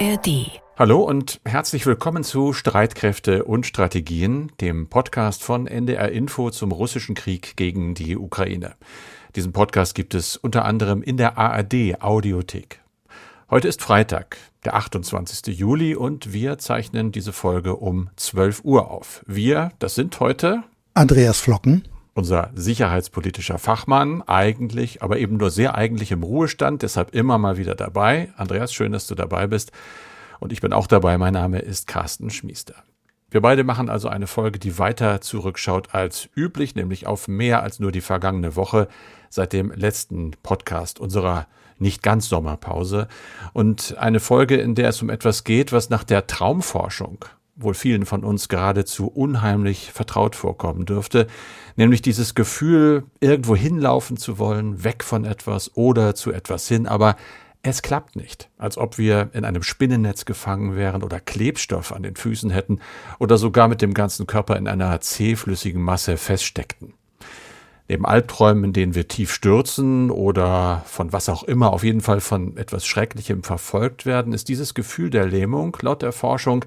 ARD. Hallo und herzlich willkommen zu Streitkräfte und Strategien, dem Podcast von NDR Info zum russischen Krieg gegen die Ukraine. Diesen Podcast gibt es unter anderem in der ARD Audiothek. Heute ist Freitag, der 28. Juli und wir zeichnen diese Folge um 12 Uhr auf. Wir, das sind heute Andreas Flocken unser sicherheitspolitischer Fachmann, eigentlich, aber eben nur sehr eigentlich im Ruhestand, deshalb immer mal wieder dabei. Andreas, schön, dass du dabei bist. Und ich bin auch dabei. Mein Name ist Carsten Schmiester. Wir beide machen also eine Folge, die weiter zurückschaut als üblich, nämlich auf mehr als nur die vergangene Woche seit dem letzten Podcast unserer nicht ganz Sommerpause. Und eine Folge, in der es um etwas geht, was nach der Traumforschung wohl vielen von uns geradezu unheimlich vertraut vorkommen dürfte, nämlich dieses Gefühl, irgendwo hinlaufen zu wollen, weg von etwas oder zu etwas hin, aber es klappt nicht, als ob wir in einem Spinnennetz gefangen wären oder Klebstoff an den Füßen hätten oder sogar mit dem ganzen Körper in einer zähflüssigen Masse feststeckten. Neben Albträumen, in denen wir tief stürzen oder von was auch immer, auf jeden Fall von etwas Schrecklichem verfolgt werden, ist dieses Gefühl der Lähmung laut der Forschung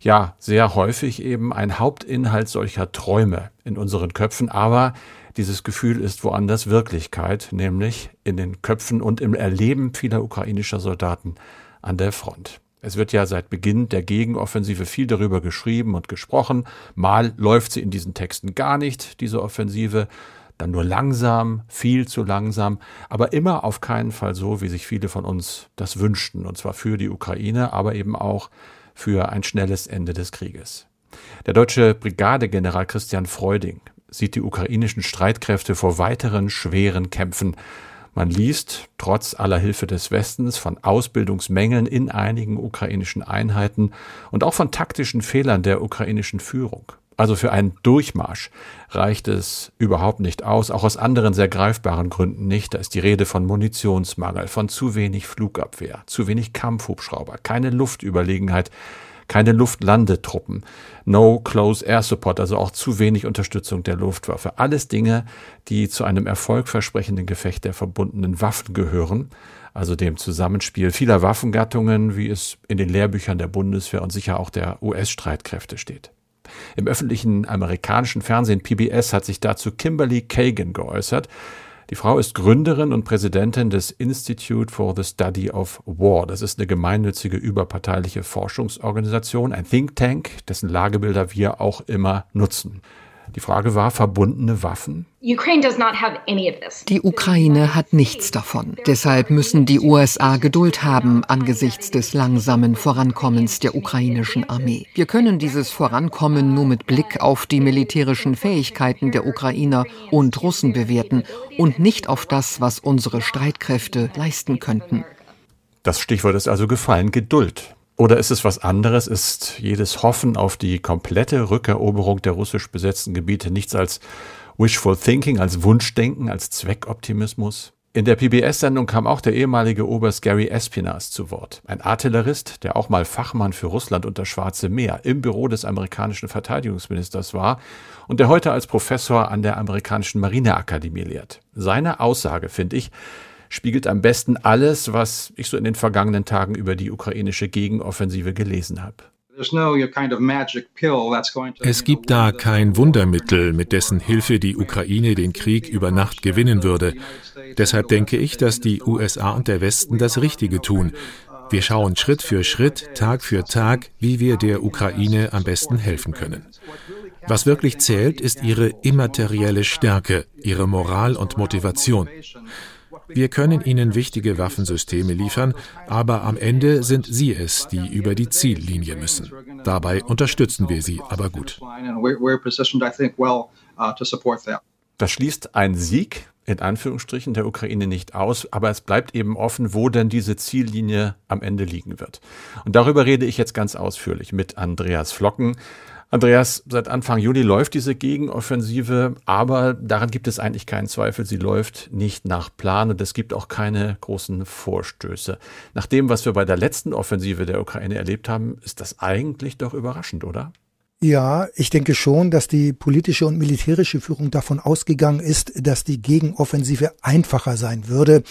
ja sehr häufig eben ein Hauptinhalt solcher Träume in unseren Köpfen, aber dieses Gefühl ist woanders Wirklichkeit, nämlich in den Köpfen und im Erleben vieler ukrainischer Soldaten an der Front. Es wird ja seit Beginn der Gegenoffensive viel darüber geschrieben und gesprochen. Mal läuft sie in diesen Texten gar nicht, diese Offensive, dann nur langsam, viel zu langsam, aber immer auf keinen Fall so, wie sich viele von uns das wünschten, und zwar für die Ukraine, aber eben auch für ein schnelles Ende des Krieges. Der deutsche Brigadegeneral Christian Freuding sieht die ukrainischen Streitkräfte vor weiteren schweren Kämpfen. Man liest, trotz aller Hilfe des Westens, von Ausbildungsmängeln in einigen ukrainischen Einheiten und auch von taktischen Fehlern der ukrainischen Führung. Also für einen Durchmarsch reicht es überhaupt nicht aus, auch aus anderen sehr greifbaren Gründen nicht. Da ist die Rede von Munitionsmangel, von zu wenig Flugabwehr, zu wenig Kampfhubschrauber, keine Luftüberlegenheit, keine Luftlandetruppen, no close air support, also auch zu wenig Unterstützung der Luftwaffe. Alles Dinge, die zu einem erfolgversprechenden Gefecht der verbundenen Waffen gehören, also dem Zusammenspiel vieler Waffengattungen, wie es in den Lehrbüchern der Bundeswehr und sicher auch der US-Streitkräfte steht. Im öffentlichen amerikanischen Fernsehen PBS hat sich dazu Kimberly Kagan geäußert. Die Frau ist Gründerin und Präsidentin des Institute for the Study of War. Das ist eine gemeinnützige überparteiliche Forschungsorganisation, ein Think Tank, dessen Lagebilder wir auch immer nutzen. Die Frage war, verbundene Waffen? Die Ukraine hat nichts davon. Deshalb müssen die USA Geduld haben angesichts des langsamen Vorankommens der ukrainischen Armee. Wir können dieses Vorankommen nur mit Blick auf die militärischen Fähigkeiten der Ukrainer und Russen bewerten und nicht auf das, was unsere Streitkräfte leisten könnten. Das Stichwort ist also gefallen, Geduld. Oder ist es was anderes? Ist jedes Hoffen auf die komplette Rückeroberung der russisch besetzten Gebiete nichts als Wishful Thinking, als Wunschdenken, als Zweckoptimismus? In der PBS-Sendung kam auch der ehemalige Oberst Gary Espinas zu Wort. Ein Artillerist, der auch mal Fachmann für Russland und das Schwarze Meer im Büro des amerikanischen Verteidigungsministers war und der heute als Professor an der amerikanischen Marineakademie lehrt. Seine Aussage, finde ich, spiegelt am besten alles, was ich so in den vergangenen Tagen über die ukrainische Gegenoffensive gelesen habe. Es gibt da kein Wundermittel, mit dessen Hilfe die Ukraine den Krieg über Nacht gewinnen würde. Deshalb denke ich, dass die USA und der Westen das Richtige tun. Wir schauen Schritt für Schritt, Tag für Tag, wie wir der Ukraine am besten helfen können. Was wirklich zählt, ist ihre immaterielle Stärke, ihre Moral und Motivation. Wir können ihnen wichtige Waffensysteme liefern, aber am Ende sind sie es, die über die Ziellinie müssen. Dabei unterstützen wir sie aber gut. Das schließt ein Sieg in Anführungsstrichen der Ukraine nicht aus, aber es bleibt eben offen, wo denn diese Ziellinie am Ende liegen wird. Und darüber rede ich jetzt ganz ausführlich mit Andreas Flocken. Andreas, seit Anfang Juli läuft diese Gegenoffensive, aber daran gibt es eigentlich keinen Zweifel, sie läuft nicht nach Plan und es gibt auch keine großen Vorstöße. Nach dem, was wir bei der letzten Offensive der Ukraine erlebt haben, ist das eigentlich doch überraschend, oder? Ja, ich denke schon, dass die politische und militärische Führung davon ausgegangen ist, dass die Gegenoffensive einfacher sein würde.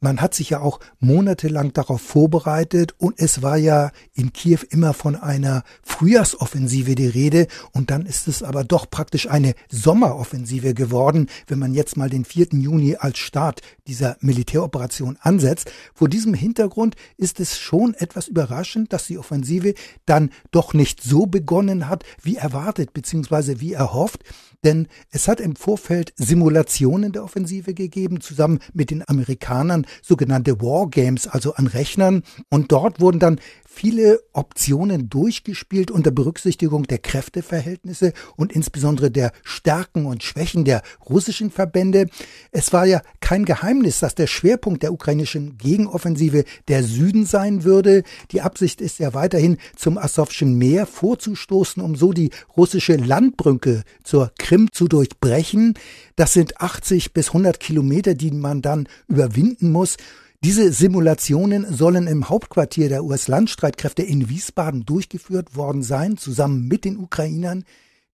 Man hat sich ja auch monatelang darauf vorbereitet und es war ja in Kiew immer von einer Frühjahrsoffensive die Rede und dann ist es aber doch praktisch eine Sommeroffensive geworden, wenn man jetzt mal den 4. Juni als Start dieser Militäroperation ansetzt. Vor diesem Hintergrund ist es schon etwas überraschend, dass die Offensive dann doch nicht so begonnen hat, wie erwartet bzw. wie erhofft. Denn es hat im Vorfeld Simulationen der Offensive gegeben, zusammen mit den Amerikanern, sogenannte Wargames, also an Rechnern. Und dort wurden dann viele Optionen durchgespielt unter Berücksichtigung der Kräfteverhältnisse und insbesondere der Stärken und Schwächen der russischen Verbände. Es war ja kein Geheimnis, dass der Schwerpunkt der ukrainischen Gegenoffensive der Süden sein würde. Die Absicht ist ja weiterhin zum Asowschen Meer vorzustoßen, um so die russische Landbrücke zur Krim zu durchbrechen. Das sind 80 bis 100 Kilometer, die man dann überwinden muss. Diese Simulationen sollen im Hauptquartier der US-Landstreitkräfte in Wiesbaden durchgeführt worden sein, zusammen mit den Ukrainern.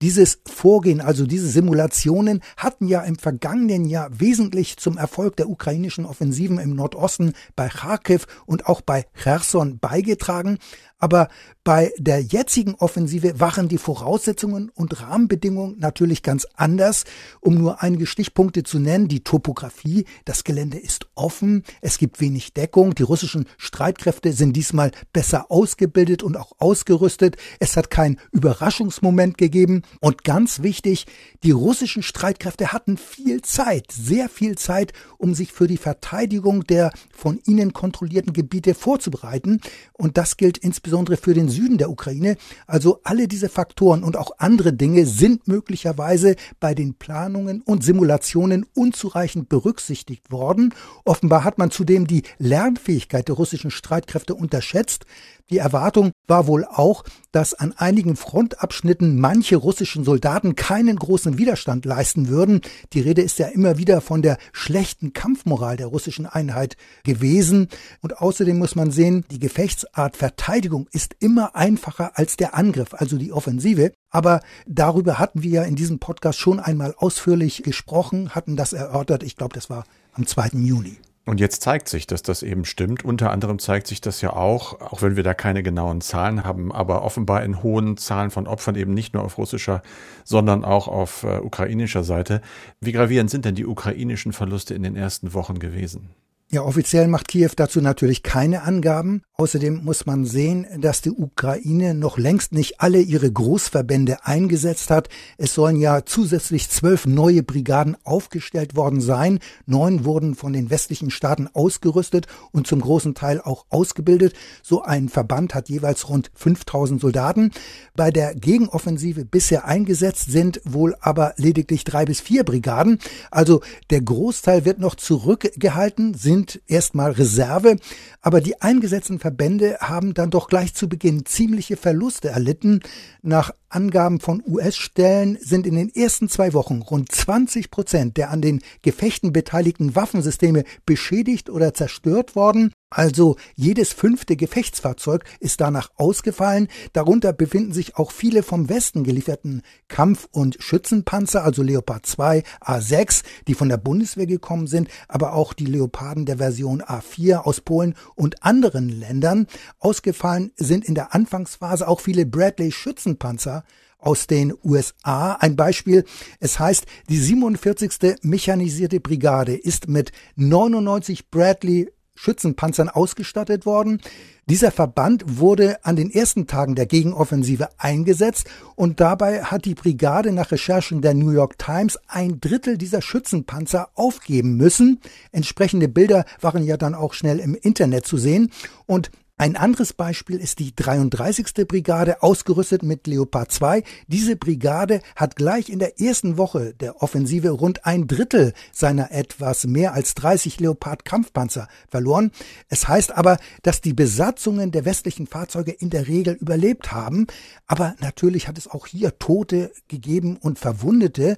Dieses Vorgehen, also diese Simulationen, hatten ja im vergangenen Jahr wesentlich zum Erfolg der ukrainischen Offensiven im Nordosten bei Kharkiv und auch bei Cherson beigetragen. Aber bei der jetzigen Offensive waren die Voraussetzungen und Rahmenbedingungen natürlich ganz anders. Um nur einige Stichpunkte zu nennen, die Topografie, das Gelände ist offen, es gibt wenig Deckung, die russischen Streitkräfte sind diesmal besser ausgebildet und auch ausgerüstet, es hat kein Überraschungsmoment gegeben und ganz wichtig, die russischen Streitkräfte hatten viel Zeit, sehr viel Zeit, um sich für die Verteidigung der von ihnen kontrollierten Gebiete vorzubereiten und das gilt insbesondere für den Süden der Ukraine. Also alle diese Faktoren und auch andere Dinge sind möglicherweise bei den Planungen und Simulationen unzureichend berücksichtigt worden. Offenbar hat man zudem die Lernfähigkeit der russischen Streitkräfte unterschätzt. Die Erwartung war wohl auch, dass an einigen Frontabschnitten manche russischen Soldaten keinen großen Widerstand leisten würden. Die Rede ist ja immer wieder von der schlechten Kampfmoral der russischen Einheit gewesen. Und außerdem muss man sehen, die Gefechtsart Verteidigung ist immer einfacher als der Angriff, also die Offensive. Aber darüber hatten wir ja in diesem Podcast schon einmal ausführlich gesprochen, hatten das erörtert. Ich glaube, das war am 2. Juni. Und jetzt zeigt sich, dass das eben stimmt. Unter anderem zeigt sich das ja auch, auch wenn wir da keine genauen Zahlen haben, aber offenbar in hohen Zahlen von Opfern eben nicht nur auf russischer, sondern auch auf äh, ukrainischer Seite. Wie gravierend sind denn die ukrainischen Verluste in den ersten Wochen gewesen? Ja, offiziell macht Kiew dazu natürlich keine Angaben. Außerdem muss man sehen, dass die Ukraine noch längst nicht alle ihre Großverbände eingesetzt hat. Es sollen ja zusätzlich zwölf neue Brigaden aufgestellt worden sein. Neun wurden von den westlichen Staaten ausgerüstet und zum großen Teil auch ausgebildet. So ein Verband hat jeweils rund 5000 Soldaten. Bei der Gegenoffensive bisher eingesetzt sind wohl aber lediglich drei bis vier Brigaden. Also der Großteil wird noch zurückgehalten, sind sind erstmal Reserve, aber die eingesetzten Verbände haben dann doch gleich zu Beginn ziemliche Verluste erlitten. Nach Angaben von US-Stellen sind in den ersten zwei Wochen rund 20 Prozent der an den Gefechten beteiligten Waffensysteme beschädigt oder zerstört worden. Also jedes fünfte Gefechtsfahrzeug ist danach ausgefallen. Darunter befinden sich auch viele vom Westen gelieferten Kampf- und Schützenpanzer, also Leopard 2, A6, die von der Bundeswehr gekommen sind, aber auch die Leoparden der Version A4 aus Polen und anderen Ländern. Ausgefallen sind in der Anfangsphase auch viele Bradley Schützenpanzer aus den USA. Ein Beispiel, es heißt, die 47. Mechanisierte Brigade ist mit 99 Bradley Schützenpanzern ausgestattet worden. Dieser Verband wurde an den ersten Tagen der Gegenoffensive eingesetzt und dabei hat die Brigade nach Recherchen der New York Times ein Drittel dieser Schützenpanzer aufgeben müssen. Entsprechende Bilder waren ja dann auch schnell im Internet zu sehen und ein anderes Beispiel ist die 33. Brigade, ausgerüstet mit Leopard 2. Diese Brigade hat gleich in der ersten Woche der Offensive rund ein Drittel seiner etwas mehr als 30 Leopard Kampfpanzer verloren. Es heißt aber, dass die Besatzungen der westlichen Fahrzeuge in der Regel überlebt haben. Aber natürlich hat es auch hier Tote gegeben und Verwundete.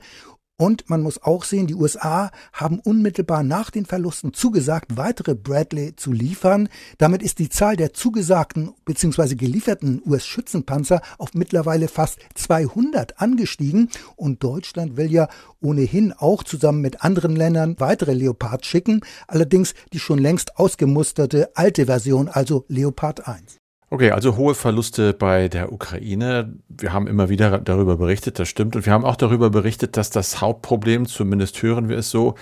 Und man muss auch sehen, die USA haben unmittelbar nach den Verlusten zugesagt, weitere Bradley zu liefern. Damit ist die Zahl der zugesagten bzw. gelieferten US-Schützenpanzer auf mittlerweile fast 200 angestiegen. Und Deutschland will ja ohnehin auch zusammen mit anderen Ländern weitere Leopard schicken. Allerdings die schon längst ausgemusterte alte Version, also Leopard 1. Okay, also hohe Verluste bei der Ukraine. Wir haben immer wieder darüber berichtet, das stimmt. Und wir haben auch darüber berichtet, dass das Hauptproblem, zumindest hören wir es so,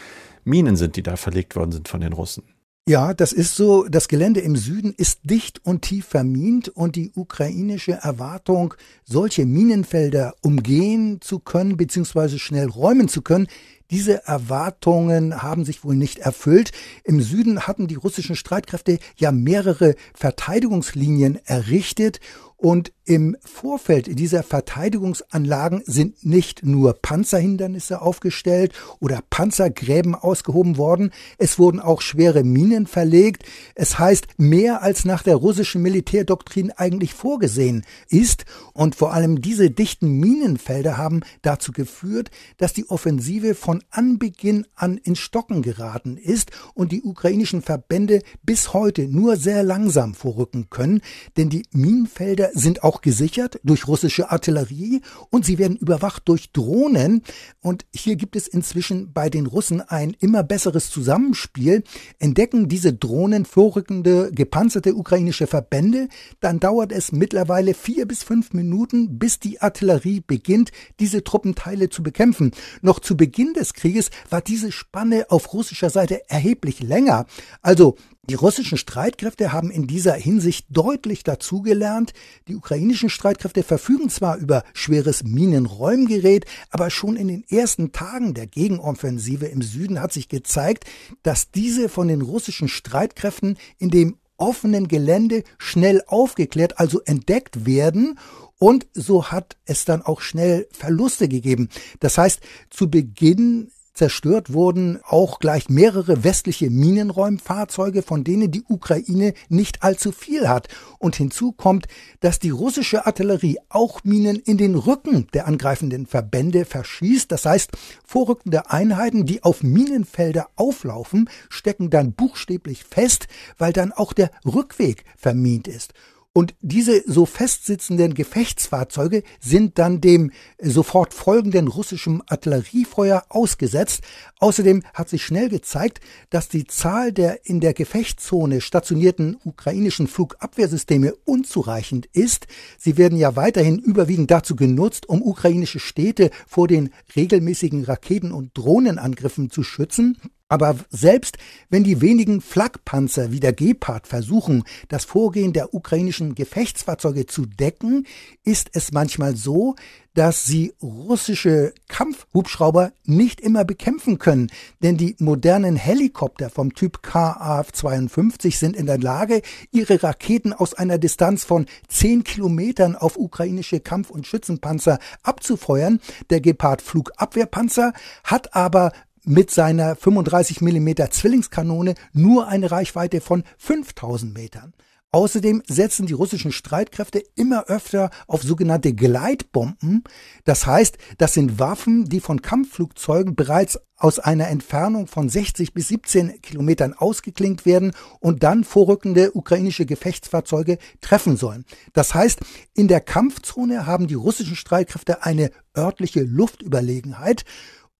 Minen sind, die da verlegt worden sind von den Russen. Ja, das ist so. Das Gelände im Süden ist dicht und tief vermint und die ukrainische Erwartung, solche Minenfelder umgehen zu können bzw. schnell räumen zu können, diese Erwartungen haben sich wohl nicht erfüllt. Im Süden hatten die russischen Streitkräfte ja mehrere Verteidigungslinien errichtet und im Vorfeld dieser Verteidigungsanlagen sind nicht nur Panzerhindernisse aufgestellt oder Panzergräben ausgehoben worden, es wurden auch schwere Minen verlegt. Es heißt mehr als nach der russischen Militärdoktrin eigentlich vorgesehen ist. Und vor allem diese dichten Minenfelder haben dazu geführt, dass die Offensive von Anbeginn an ins Stocken geraten ist und die ukrainischen Verbände bis heute nur sehr langsam vorrücken können, denn die Minenfelder sind auch gesichert durch russische Artillerie und sie werden überwacht durch Drohnen. Und hier gibt es inzwischen bei den Russen ein immer besseres Zusammenspiel. Entdecken diese Drohnen vorrückende gepanzerte ukrainische Verbände, dann dauert es mittlerweile vier bis fünf Minuten, bis die Artillerie beginnt, diese Truppenteile zu bekämpfen. Noch zu Beginn des Krieges war diese Spanne auf russischer Seite erheblich länger. Also die russischen Streitkräfte haben in dieser Hinsicht deutlich dazugelernt. Die ukrainischen Streitkräfte verfügen zwar über schweres Minenräumgerät, aber schon in den ersten Tagen der Gegenoffensive im Süden hat sich gezeigt, dass diese von den russischen Streitkräften in dem offenen Gelände schnell aufgeklärt, also entdeckt werden und so hat es dann auch schnell Verluste gegeben. Das heißt, zu Beginn Zerstört wurden auch gleich mehrere westliche Minenräumfahrzeuge, von denen die Ukraine nicht allzu viel hat. Und hinzu kommt, dass die russische Artillerie auch Minen in den Rücken der angreifenden Verbände verschießt. Das heißt, vorrückende Einheiten, die auf Minenfelder auflaufen, stecken dann buchstäblich fest, weil dann auch der Rückweg vermint ist. Und diese so festsitzenden Gefechtsfahrzeuge sind dann dem sofort folgenden russischen Artilleriefeuer ausgesetzt. Außerdem hat sich schnell gezeigt, dass die Zahl der in der Gefechtszone stationierten ukrainischen Flugabwehrsysteme unzureichend ist. Sie werden ja weiterhin überwiegend dazu genutzt, um ukrainische Städte vor den regelmäßigen Raketen- und Drohnenangriffen zu schützen. Aber selbst wenn die wenigen Flakpanzer wie der Gepard versuchen, das Vorgehen der ukrainischen Gefechtsfahrzeuge zu decken, ist es manchmal so, dass sie russische Kampfhubschrauber nicht immer bekämpfen können, denn die modernen Helikopter vom Typ KAF-52 sind in der Lage, ihre Raketen aus einer Distanz von 10 Kilometern auf ukrainische Kampf- und Schützenpanzer abzufeuern. Der Gepard Flugabwehrpanzer hat aber mit seiner 35 mm Zwillingskanone nur eine Reichweite von 5000 Metern. Außerdem setzen die russischen Streitkräfte immer öfter auf sogenannte Gleitbomben. Das heißt, das sind Waffen, die von Kampfflugzeugen bereits aus einer Entfernung von 60 bis 17 Kilometern ausgeklingt werden und dann vorrückende ukrainische Gefechtsfahrzeuge treffen sollen. Das heißt, in der Kampfzone haben die russischen Streitkräfte eine örtliche Luftüberlegenheit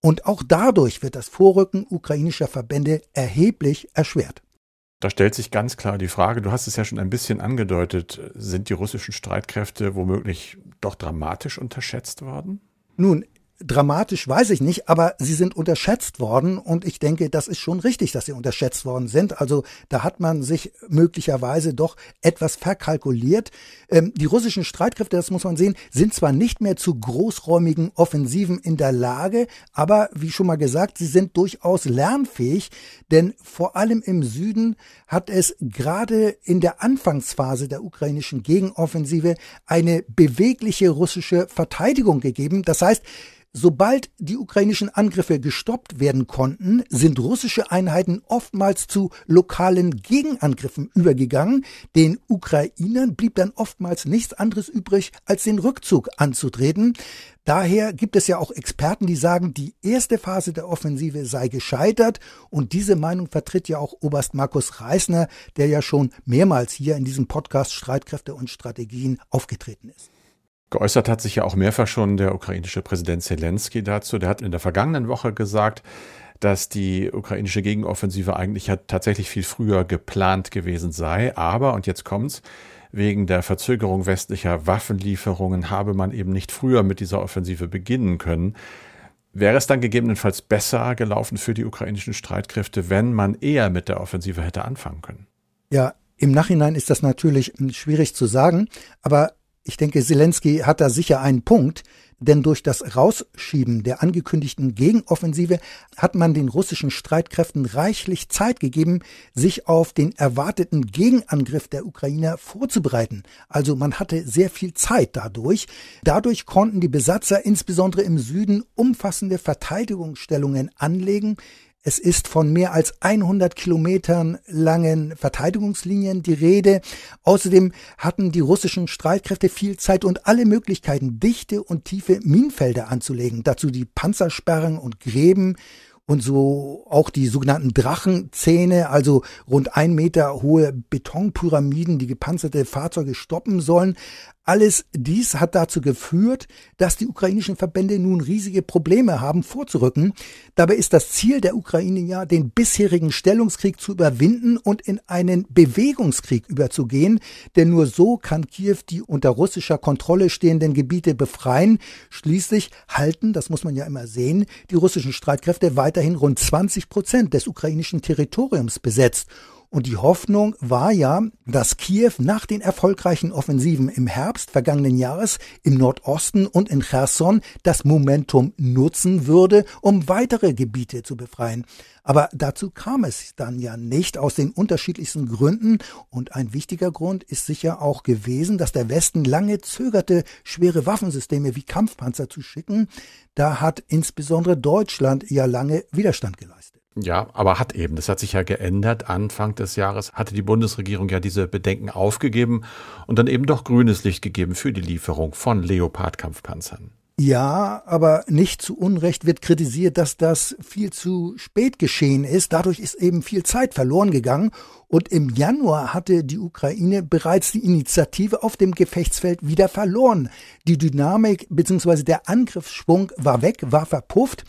und auch dadurch wird das Vorrücken ukrainischer Verbände erheblich erschwert. Da stellt sich ganz klar die Frage, du hast es ja schon ein bisschen angedeutet, sind die russischen Streitkräfte womöglich doch dramatisch unterschätzt worden? Nun, dramatisch weiß ich nicht, aber sie sind unterschätzt worden und ich denke, das ist schon richtig, dass sie unterschätzt worden sind. Also da hat man sich möglicherweise doch etwas verkalkuliert. Ähm, die russischen Streitkräfte, das muss man sehen, sind zwar nicht mehr zu großräumigen Offensiven in der Lage, aber wie schon mal gesagt, sie sind durchaus lernfähig, denn vor allem im Süden hat es gerade in der Anfangsphase der ukrainischen Gegenoffensive eine bewegliche russische Verteidigung gegeben. Das heißt, Sobald die ukrainischen Angriffe gestoppt werden konnten, sind russische Einheiten oftmals zu lokalen Gegenangriffen übergegangen. Den Ukrainern blieb dann oftmals nichts anderes übrig, als den Rückzug anzutreten. Daher gibt es ja auch Experten, die sagen, die erste Phase der Offensive sei gescheitert. Und diese Meinung vertritt ja auch Oberst Markus Reisner, der ja schon mehrmals hier in diesem Podcast Streitkräfte und Strategien aufgetreten ist. Geäußert hat sich ja auch mehrfach schon der ukrainische Präsident Zelensky dazu. Der hat in der vergangenen Woche gesagt, dass die ukrainische Gegenoffensive eigentlich ja tatsächlich viel früher geplant gewesen sei. Aber, und jetzt kommt's, wegen der Verzögerung westlicher Waffenlieferungen habe man eben nicht früher mit dieser Offensive beginnen können. Wäre es dann gegebenenfalls besser gelaufen für die ukrainischen Streitkräfte, wenn man eher mit der Offensive hätte anfangen können? Ja, im Nachhinein ist das natürlich schwierig zu sagen, aber ich denke, Zelensky hat da sicher einen Punkt, denn durch das Rausschieben der angekündigten Gegenoffensive hat man den russischen Streitkräften reichlich Zeit gegeben, sich auf den erwarteten Gegenangriff der Ukrainer vorzubereiten. Also man hatte sehr viel Zeit dadurch. Dadurch konnten die Besatzer insbesondere im Süden umfassende Verteidigungsstellungen anlegen, es ist von mehr als 100 Kilometern langen Verteidigungslinien die Rede. Außerdem hatten die russischen Streitkräfte viel Zeit und alle Möglichkeiten, dichte und tiefe Minenfelder anzulegen. Dazu die Panzersperren und Gräben und so auch die sogenannten Drachenzähne, also rund ein Meter hohe Betonpyramiden, die gepanzerte Fahrzeuge stoppen sollen. Alles dies hat dazu geführt, dass die ukrainischen Verbände nun riesige Probleme haben, vorzurücken. Dabei ist das Ziel der Ukraine ja, den bisherigen Stellungskrieg zu überwinden und in einen Bewegungskrieg überzugehen, denn nur so kann Kiew die unter russischer Kontrolle stehenden Gebiete befreien. Schließlich halten, das muss man ja immer sehen, die russischen Streitkräfte weiterhin rund 20 Prozent des ukrainischen Territoriums besetzt. Und die Hoffnung war ja, dass Kiew nach den erfolgreichen Offensiven im Herbst vergangenen Jahres im Nordosten und in Cherson das Momentum nutzen würde, um weitere Gebiete zu befreien. Aber dazu kam es dann ja nicht aus den unterschiedlichsten Gründen. Und ein wichtiger Grund ist sicher auch gewesen, dass der Westen lange zögerte, schwere Waffensysteme wie Kampfpanzer zu schicken. Da hat insbesondere Deutschland ja lange Widerstand geleistet. Ja, aber hat eben, das hat sich ja geändert. Anfang des Jahres hatte die Bundesregierung ja diese Bedenken aufgegeben und dann eben doch grünes Licht gegeben für die Lieferung von Leopard-Kampfpanzern. Ja, aber nicht zu Unrecht wird kritisiert, dass das viel zu spät geschehen ist. Dadurch ist eben viel Zeit verloren gegangen. Und im Januar hatte die Ukraine bereits die Initiative auf dem Gefechtsfeld wieder verloren. Die Dynamik bzw. der Angriffsschwung war weg, war verpufft.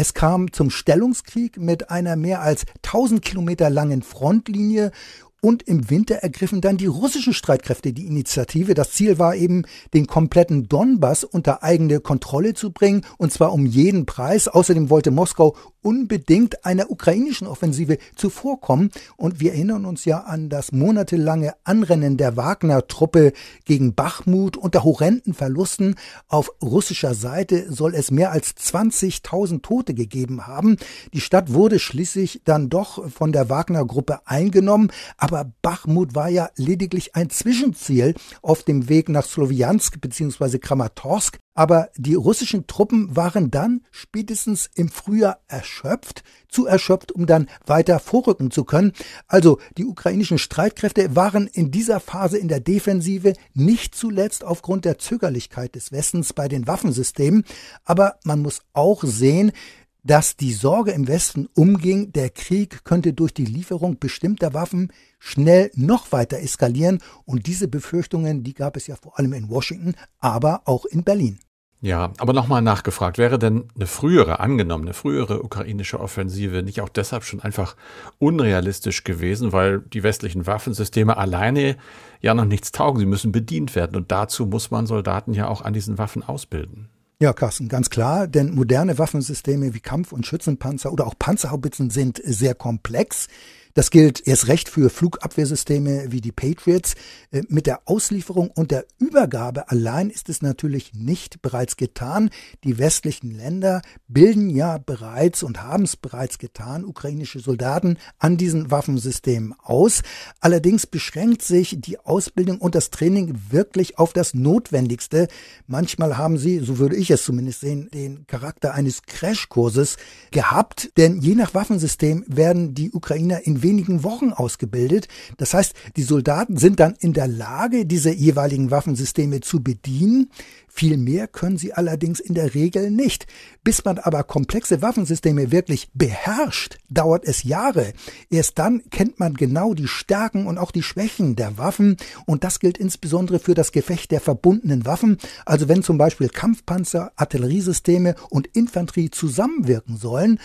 Es kam zum Stellungskrieg mit einer mehr als 1000 Kilometer langen Frontlinie und im Winter ergriffen dann die russischen Streitkräfte die Initiative. Das Ziel war eben, den kompletten Donbass unter eigene Kontrolle zu bringen, und zwar um jeden Preis. Außerdem wollte Moskau unbedingt einer ukrainischen Offensive zuvorkommen. Und wir erinnern uns ja an das monatelange Anrennen der Wagner-Truppe gegen Bachmut unter horrenden Verlusten. Auf russischer Seite soll es mehr als 20.000 Tote gegeben haben. Die Stadt wurde schließlich dann doch von der Wagner-Gruppe eingenommen. Aber Bachmut war ja lediglich ein Zwischenziel auf dem Weg nach Slowiansk bzw. Kramatorsk. Aber die russischen Truppen waren dann spätestens im Frühjahr erschöpft, zu erschöpft, um dann weiter vorrücken zu können. Also die ukrainischen Streitkräfte waren in dieser Phase in der Defensive nicht zuletzt aufgrund der Zögerlichkeit des Westens bei den Waffensystemen. Aber man muss auch sehen, dass die Sorge im Westen umging, der Krieg könnte durch die Lieferung bestimmter Waffen schnell noch weiter eskalieren. Und diese Befürchtungen, die gab es ja vor allem in Washington, aber auch in Berlin. Ja, aber nochmal nachgefragt, wäre denn eine frühere, angenommen, eine frühere ukrainische Offensive nicht auch deshalb schon einfach unrealistisch gewesen, weil die westlichen Waffensysteme alleine ja noch nichts taugen, sie müssen bedient werden und dazu muss man Soldaten ja auch an diesen Waffen ausbilden. Ja, Carsten, ganz klar, denn moderne Waffensysteme wie Kampf- und Schützenpanzer oder auch Panzerhaubitzen sind sehr komplex. Das gilt erst recht für Flugabwehrsysteme wie die Patriots. Äh, mit der Auslieferung und der Übergabe allein ist es natürlich nicht bereits getan. Die westlichen Länder bilden ja bereits und haben es bereits getan, ukrainische Soldaten an diesen Waffensystemen aus. Allerdings beschränkt sich die Ausbildung und das Training wirklich auf das Notwendigste. Manchmal haben sie, so würde ich es zumindest sehen, den Charakter eines Crashkurses gehabt, denn je nach Waffensystem werden die Ukrainer in wenigen Wochen ausgebildet. Das heißt, die Soldaten sind dann in der Lage, diese jeweiligen Waffensysteme zu bedienen. Viel mehr können sie allerdings in der Regel nicht. Bis man aber komplexe Waffensysteme wirklich beherrscht, dauert es Jahre. Erst dann kennt man genau die Stärken und auch die Schwächen der Waffen und das gilt insbesondere für das Gefecht der verbundenen Waffen. Also wenn zum Beispiel Kampfpanzer, Artilleriesysteme und Infanterie zusammenwirken sollen,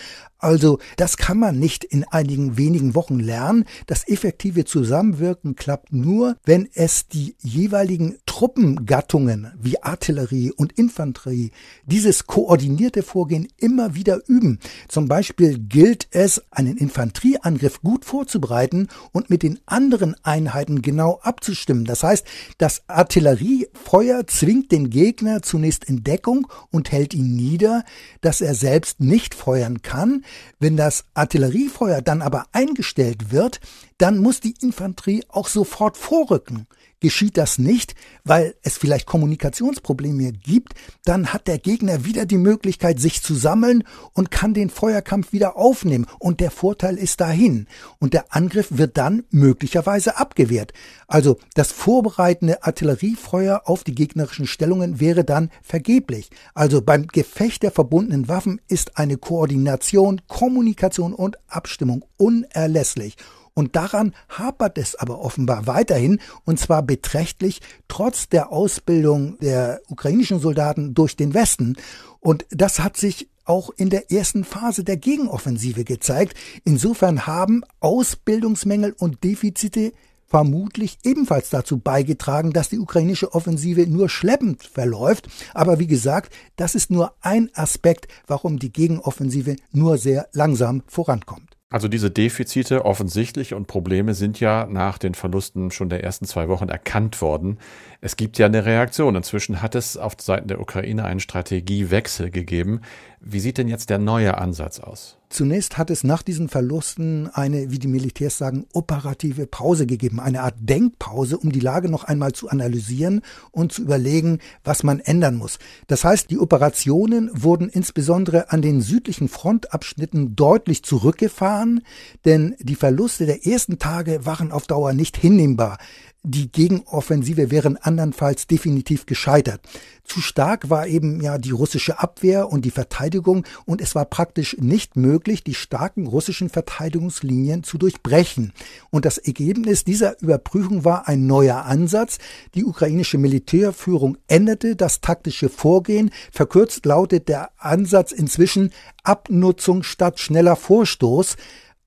also das kann man nicht in einigen wenigen Wochen lernen. Das effektive Zusammenwirken klappt nur, wenn es die jeweiligen Truppengattungen wie Artillerie und Infanterie dieses koordinierte Vorgehen immer wieder üben. Zum Beispiel gilt es, einen Infanterieangriff gut vorzubereiten und mit den anderen Einheiten genau abzustimmen. Das heißt, das Artilleriefeuer zwingt den Gegner zunächst in Deckung und hält ihn nieder, dass er selbst nicht feuern kann. Wenn das Artilleriefeuer dann aber eingestellt wird, dann muss die Infanterie auch sofort vorrücken. Geschieht das nicht, weil es vielleicht Kommunikationsprobleme gibt, dann hat der Gegner wieder die Möglichkeit, sich zu sammeln und kann den Feuerkampf wieder aufnehmen. Und der Vorteil ist dahin. Und der Angriff wird dann möglicherweise abgewehrt. Also das vorbereitende Artilleriefeuer auf die gegnerischen Stellungen wäre dann vergeblich. Also beim Gefecht der verbundenen Waffen ist eine Koordination, Kommunikation und Abstimmung unerlässlich. Und daran hapert es aber offenbar weiterhin, und zwar beträchtlich, trotz der Ausbildung der ukrainischen Soldaten durch den Westen. Und das hat sich auch in der ersten Phase der Gegenoffensive gezeigt. Insofern haben Ausbildungsmängel und Defizite vermutlich ebenfalls dazu beigetragen, dass die ukrainische Offensive nur schleppend verläuft. Aber wie gesagt, das ist nur ein Aspekt, warum die Gegenoffensive nur sehr langsam vorankommt. Also diese Defizite offensichtlich und Probleme sind ja nach den Verlusten schon der ersten zwei Wochen erkannt worden. Es gibt ja eine Reaktion. Inzwischen hat es auf Seiten der Ukraine einen Strategiewechsel gegeben. Wie sieht denn jetzt der neue Ansatz aus? Zunächst hat es nach diesen Verlusten eine, wie die Militärs sagen, operative Pause gegeben, eine Art Denkpause, um die Lage noch einmal zu analysieren und zu überlegen, was man ändern muss. Das heißt, die Operationen wurden insbesondere an den südlichen Frontabschnitten deutlich zurückgefahren, denn die Verluste der ersten Tage waren auf Dauer nicht hinnehmbar. Die Gegenoffensive wären andernfalls definitiv gescheitert. Zu stark war eben ja die russische Abwehr und die Verteidigung und es war praktisch nicht möglich, die starken russischen Verteidigungslinien zu durchbrechen. Und das Ergebnis dieser Überprüfung war ein neuer Ansatz. Die ukrainische Militärführung änderte das taktische Vorgehen. Verkürzt lautet der Ansatz inzwischen Abnutzung statt schneller Vorstoß.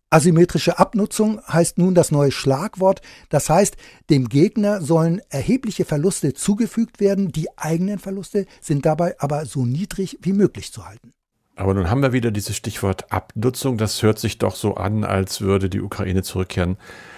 Asymmetrische Abnutzung heißt nun das neue Schlagwort. Das heißt, dem Gegner sollen erhebliche Verluste zugefügt werden. Die eigenen Verluste sind dabei aber so niedrig wie möglich zu halten. Aber nun haben wir wieder dieses Stichwort Abnutzung. Das hört sich doch so an, als würde die Ukraine zurückkehren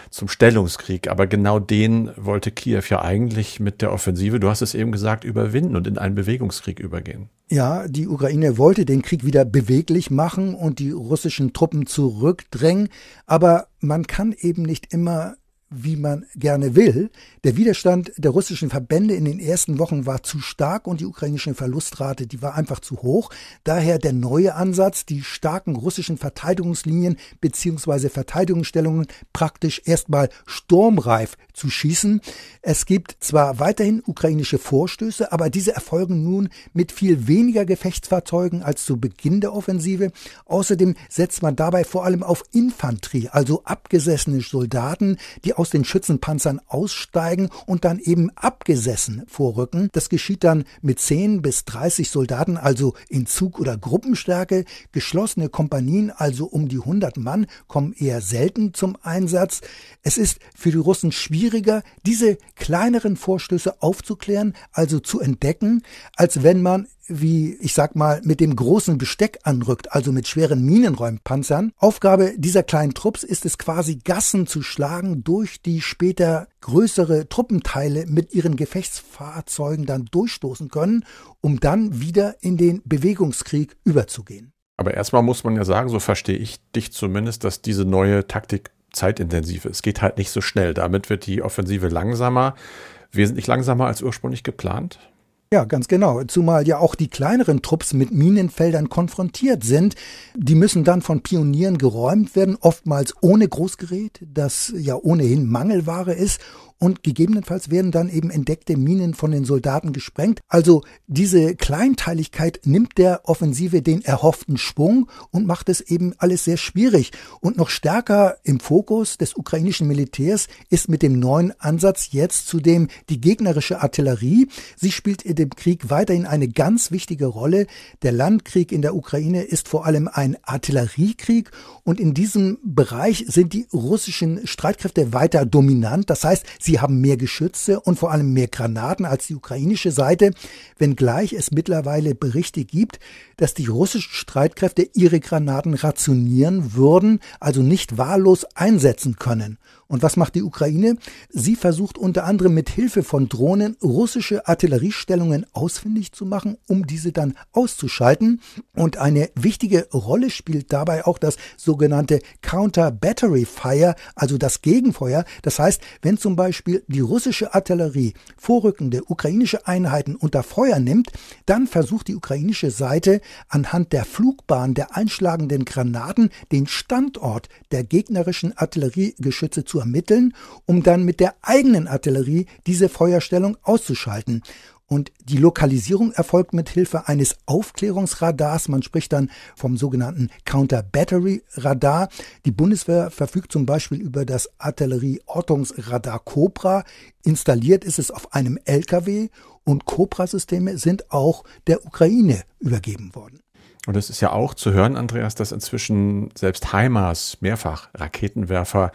zum Stellungskrieg. Aber genau den wollte Kiew ja eigentlich mit der Offensive, du hast es eben gesagt, überwinden und in einen Bewegungskrieg übergehen. Ja, die Ukraine wollte den Krieg wieder beweglich machen und die russischen Truppen zurückdrängen. Aber man kann eben nicht immer wie man gerne will. Der Widerstand der russischen Verbände in den ersten Wochen war zu stark und die ukrainische Verlustrate, die war einfach zu hoch. Daher der neue Ansatz, die starken russischen Verteidigungslinien beziehungsweise Verteidigungsstellungen praktisch erstmal sturmreif zu schießen. Es gibt zwar weiterhin ukrainische Vorstöße, aber diese erfolgen nun mit viel weniger Gefechtsfahrzeugen als zu Beginn der Offensive. Außerdem setzt man dabei vor allem auf Infanterie, also abgesessene Soldaten, die aus den Schützenpanzern aussteigen und dann eben abgesessen vorrücken. Das geschieht dann mit 10 bis 30 Soldaten, also in Zug- oder Gruppenstärke. Geschlossene Kompanien, also um die 100 Mann, kommen eher selten zum Einsatz. Es ist für die Russen schwierig, schwieriger, diese kleineren Vorstöße aufzuklären, also zu entdecken, als wenn man wie ich sag mal, mit dem großen Besteck anrückt, also mit schweren Minenräumpanzern. Aufgabe dieser kleinen Trupps ist es quasi Gassen zu schlagen, durch die später größere Truppenteile mit ihren Gefechtsfahrzeugen dann durchstoßen können, um dann wieder in den Bewegungskrieg überzugehen. Aber erstmal muss man ja sagen, so verstehe ich dich zumindest, dass diese neue Taktik zeitintensiv ist. Es geht halt nicht so schnell. Damit wird die Offensive langsamer, wesentlich langsamer als ursprünglich geplant. Ja, ganz genau. Zumal ja auch die kleineren Trupps mit Minenfeldern konfrontiert sind. Die müssen dann von Pionieren geräumt werden, oftmals ohne Großgerät, das ja ohnehin Mangelware ist und gegebenenfalls werden dann eben entdeckte Minen von den Soldaten gesprengt. Also diese Kleinteiligkeit nimmt der Offensive den erhofften Schwung und macht es eben alles sehr schwierig. Und noch stärker im Fokus des ukrainischen Militärs ist mit dem neuen Ansatz jetzt zudem die gegnerische Artillerie. Sie spielt in dem Krieg weiterhin eine ganz wichtige Rolle. Der Landkrieg in der Ukraine ist vor allem ein Artilleriekrieg und in diesem Bereich sind die russischen Streitkräfte weiter dominant. Das heißt, Sie haben mehr Geschütze und vor allem mehr Granaten als die ukrainische Seite, wenngleich es mittlerweile Berichte gibt, dass die russischen Streitkräfte ihre Granaten rationieren würden, also nicht wahllos einsetzen können. Und was macht die Ukraine? Sie versucht unter anderem mit Hilfe von Drohnen russische Artilleriestellungen ausfindig zu machen, um diese dann auszuschalten. Und eine wichtige Rolle spielt dabei auch das sogenannte Counter Battery Fire, also das Gegenfeuer. Das heißt, wenn zum Beispiel die russische Artillerie vorrückende ukrainische Einheiten unter Feuer nimmt, dann versucht die ukrainische Seite anhand der Flugbahn der einschlagenden Granaten den Standort der gegnerischen Artilleriegeschütze zu ermitteln, um dann mit der eigenen Artillerie diese Feuerstellung auszuschalten. Und die Lokalisierung erfolgt mit Hilfe eines Aufklärungsradars. Man spricht dann vom sogenannten Counter-Battery-Radar. Die Bundeswehr verfügt zum Beispiel über das Artillerie-Ortungsradar Cobra. Installiert ist es auf einem LKW und Cobra-Systeme sind auch der Ukraine übergeben worden. Und es ist ja auch zu hören, Andreas, dass inzwischen selbst HIMARS, mehrfach Raketenwerfer,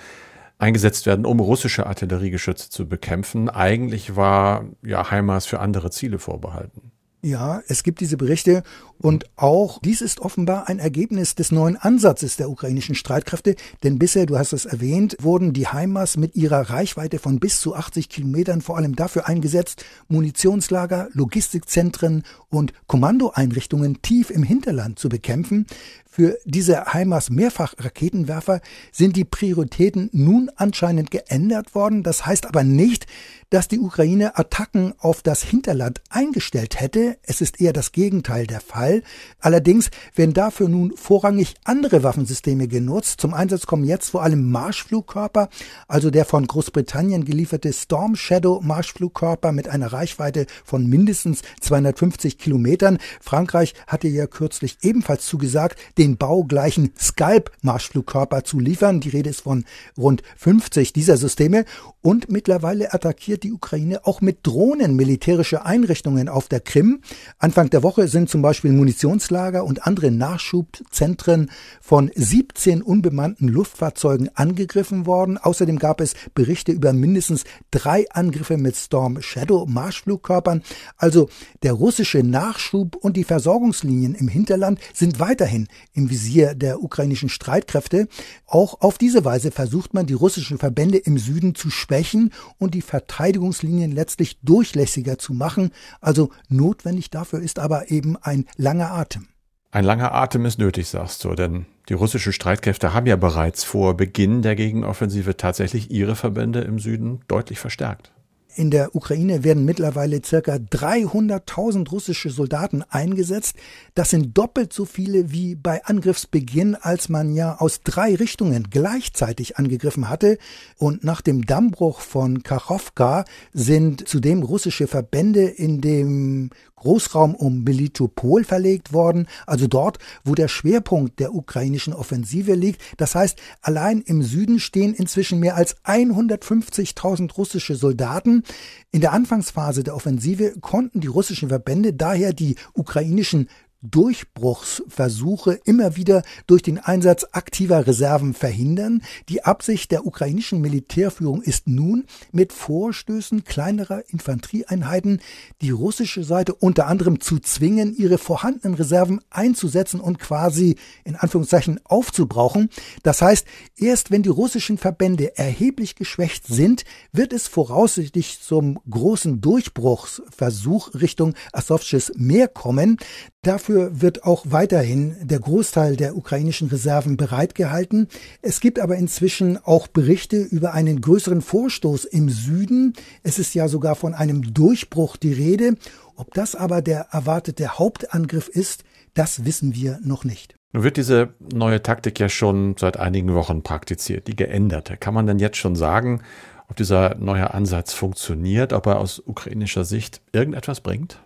eingesetzt werden, um russische Artilleriegeschütze zu bekämpfen. Eigentlich war ja HIMARS für andere Ziele vorbehalten. Ja, es gibt diese Berichte und auch dies ist offenbar ein Ergebnis des neuen Ansatzes der ukrainischen Streitkräfte, denn bisher, du hast es erwähnt, wurden die HIMARS mit ihrer Reichweite von bis zu 80 Kilometern vor allem dafür eingesetzt, Munitionslager, Logistikzentren und Kommandoeinrichtungen tief im Hinterland zu bekämpfen. Für diese HIMARS Mehrfachraketenwerfer sind die Prioritäten nun anscheinend geändert worden. Das heißt aber nicht, dass die Ukraine Attacken auf das Hinterland eingestellt hätte. Es ist eher das Gegenteil der Fall. Allerdings werden dafür nun vorrangig andere Waffensysteme genutzt. Zum Einsatz kommen jetzt vor allem Marschflugkörper, also der von Großbritannien gelieferte Storm Shadow Marschflugkörper mit einer Reichweite von mindestens 250 Kilometern. Frankreich hatte ja kürzlich ebenfalls zugesagt, den baugleichen Scalp-Marschflugkörper zu liefern. Die Rede ist von rund 50 dieser Systeme. Und mittlerweile attackiert die Ukraine auch mit Drohnen militärische Einrichtungen auf der Krim. Anfang der Woche sind zum Beispiel Munitionslager und andere Nachschubzentren von 17 unbemannten Luftfahrzeugen angegriffen worden. Außerdem gab es Berichte über mindestens drei Angriffe mit Storm Shadow Marschflugkörpern. Also der russische Nachschub und die Versorgungslinien im Hinterland sind weiterhin im Visier der ukrainischen Streitkräfte. Auch auf diese Weise versucht man, die russischen Verbände im Süden zu schwächen und die Verteidigungslinien letztlich durchlässiger zu machen. Also notwendig dafür ist aber eben ein langer Atem. Ein langer Atem ist nötig, sagst du, denn die russischen Streitkräfte haben ja bereits vor Beginn der Gegenoffensive tatsächlich ihre Verbände im Süden deutlich verstärkt. In der Ukraine werden mittlerweile circa 300.000 russische Soldaten eingesetzt. Das sind doppelt so viele wie bei Angriffsbeginn, als man ja aus drei Richtungen gleichzeitig angegriffen hatte. Und nach dem Dammbruch von Kachowka sind zudem russische Verbände in dem Großraum um Melitopol verlegt worden, also dort, wo der Schwerpunkt der ukrainischen Offensive liegt. Das heißt, allein im Süden stehen inzwischen mehr als 150.000 russische Soldaten. In der Anfangsphase der Offensive konnten die russischen Verbände daher die ukrainischen Durchbruchsversuche immer wieder durch den Einsatz aktiver Reserven verhindern. Die Absicht der ukrainischen Militärführung ist nun, mit Vorstößen kleinerer Infanterieeinheiten die russische Seite unter anderem zu zwingen, ihre vorhandenen Reserven einzusetzen und quasi in Anführungszeichen aufzubrauchen. Das heißt, erst wenn die russischen Verbände erheblich geschwächt sind, wird es voraussichtlich zum großen Durchbruchsversuch Richtung Asowsches Meer kommen. Dafür wird auch weiterhin der Großteil der ukrainischen Reserven bereitgehalten. Es gibt aber inzwischen auch Berichte über einen größeren Vorstoß im Süden. Es ist ja sogar von einem Durchbruch die Rede. Ob das aber der erwartete Hauptangriff ist, das wissen wir noch nicht. Nun wird diese neue Taktik ja schon seit einigen Wochen praktiziert, die geänderte. Kann man denn jetzt schon sagen, ob dieser neue Ansatz funktioniert, ob er aus ukrainischer Sicht irgendetwas bringt?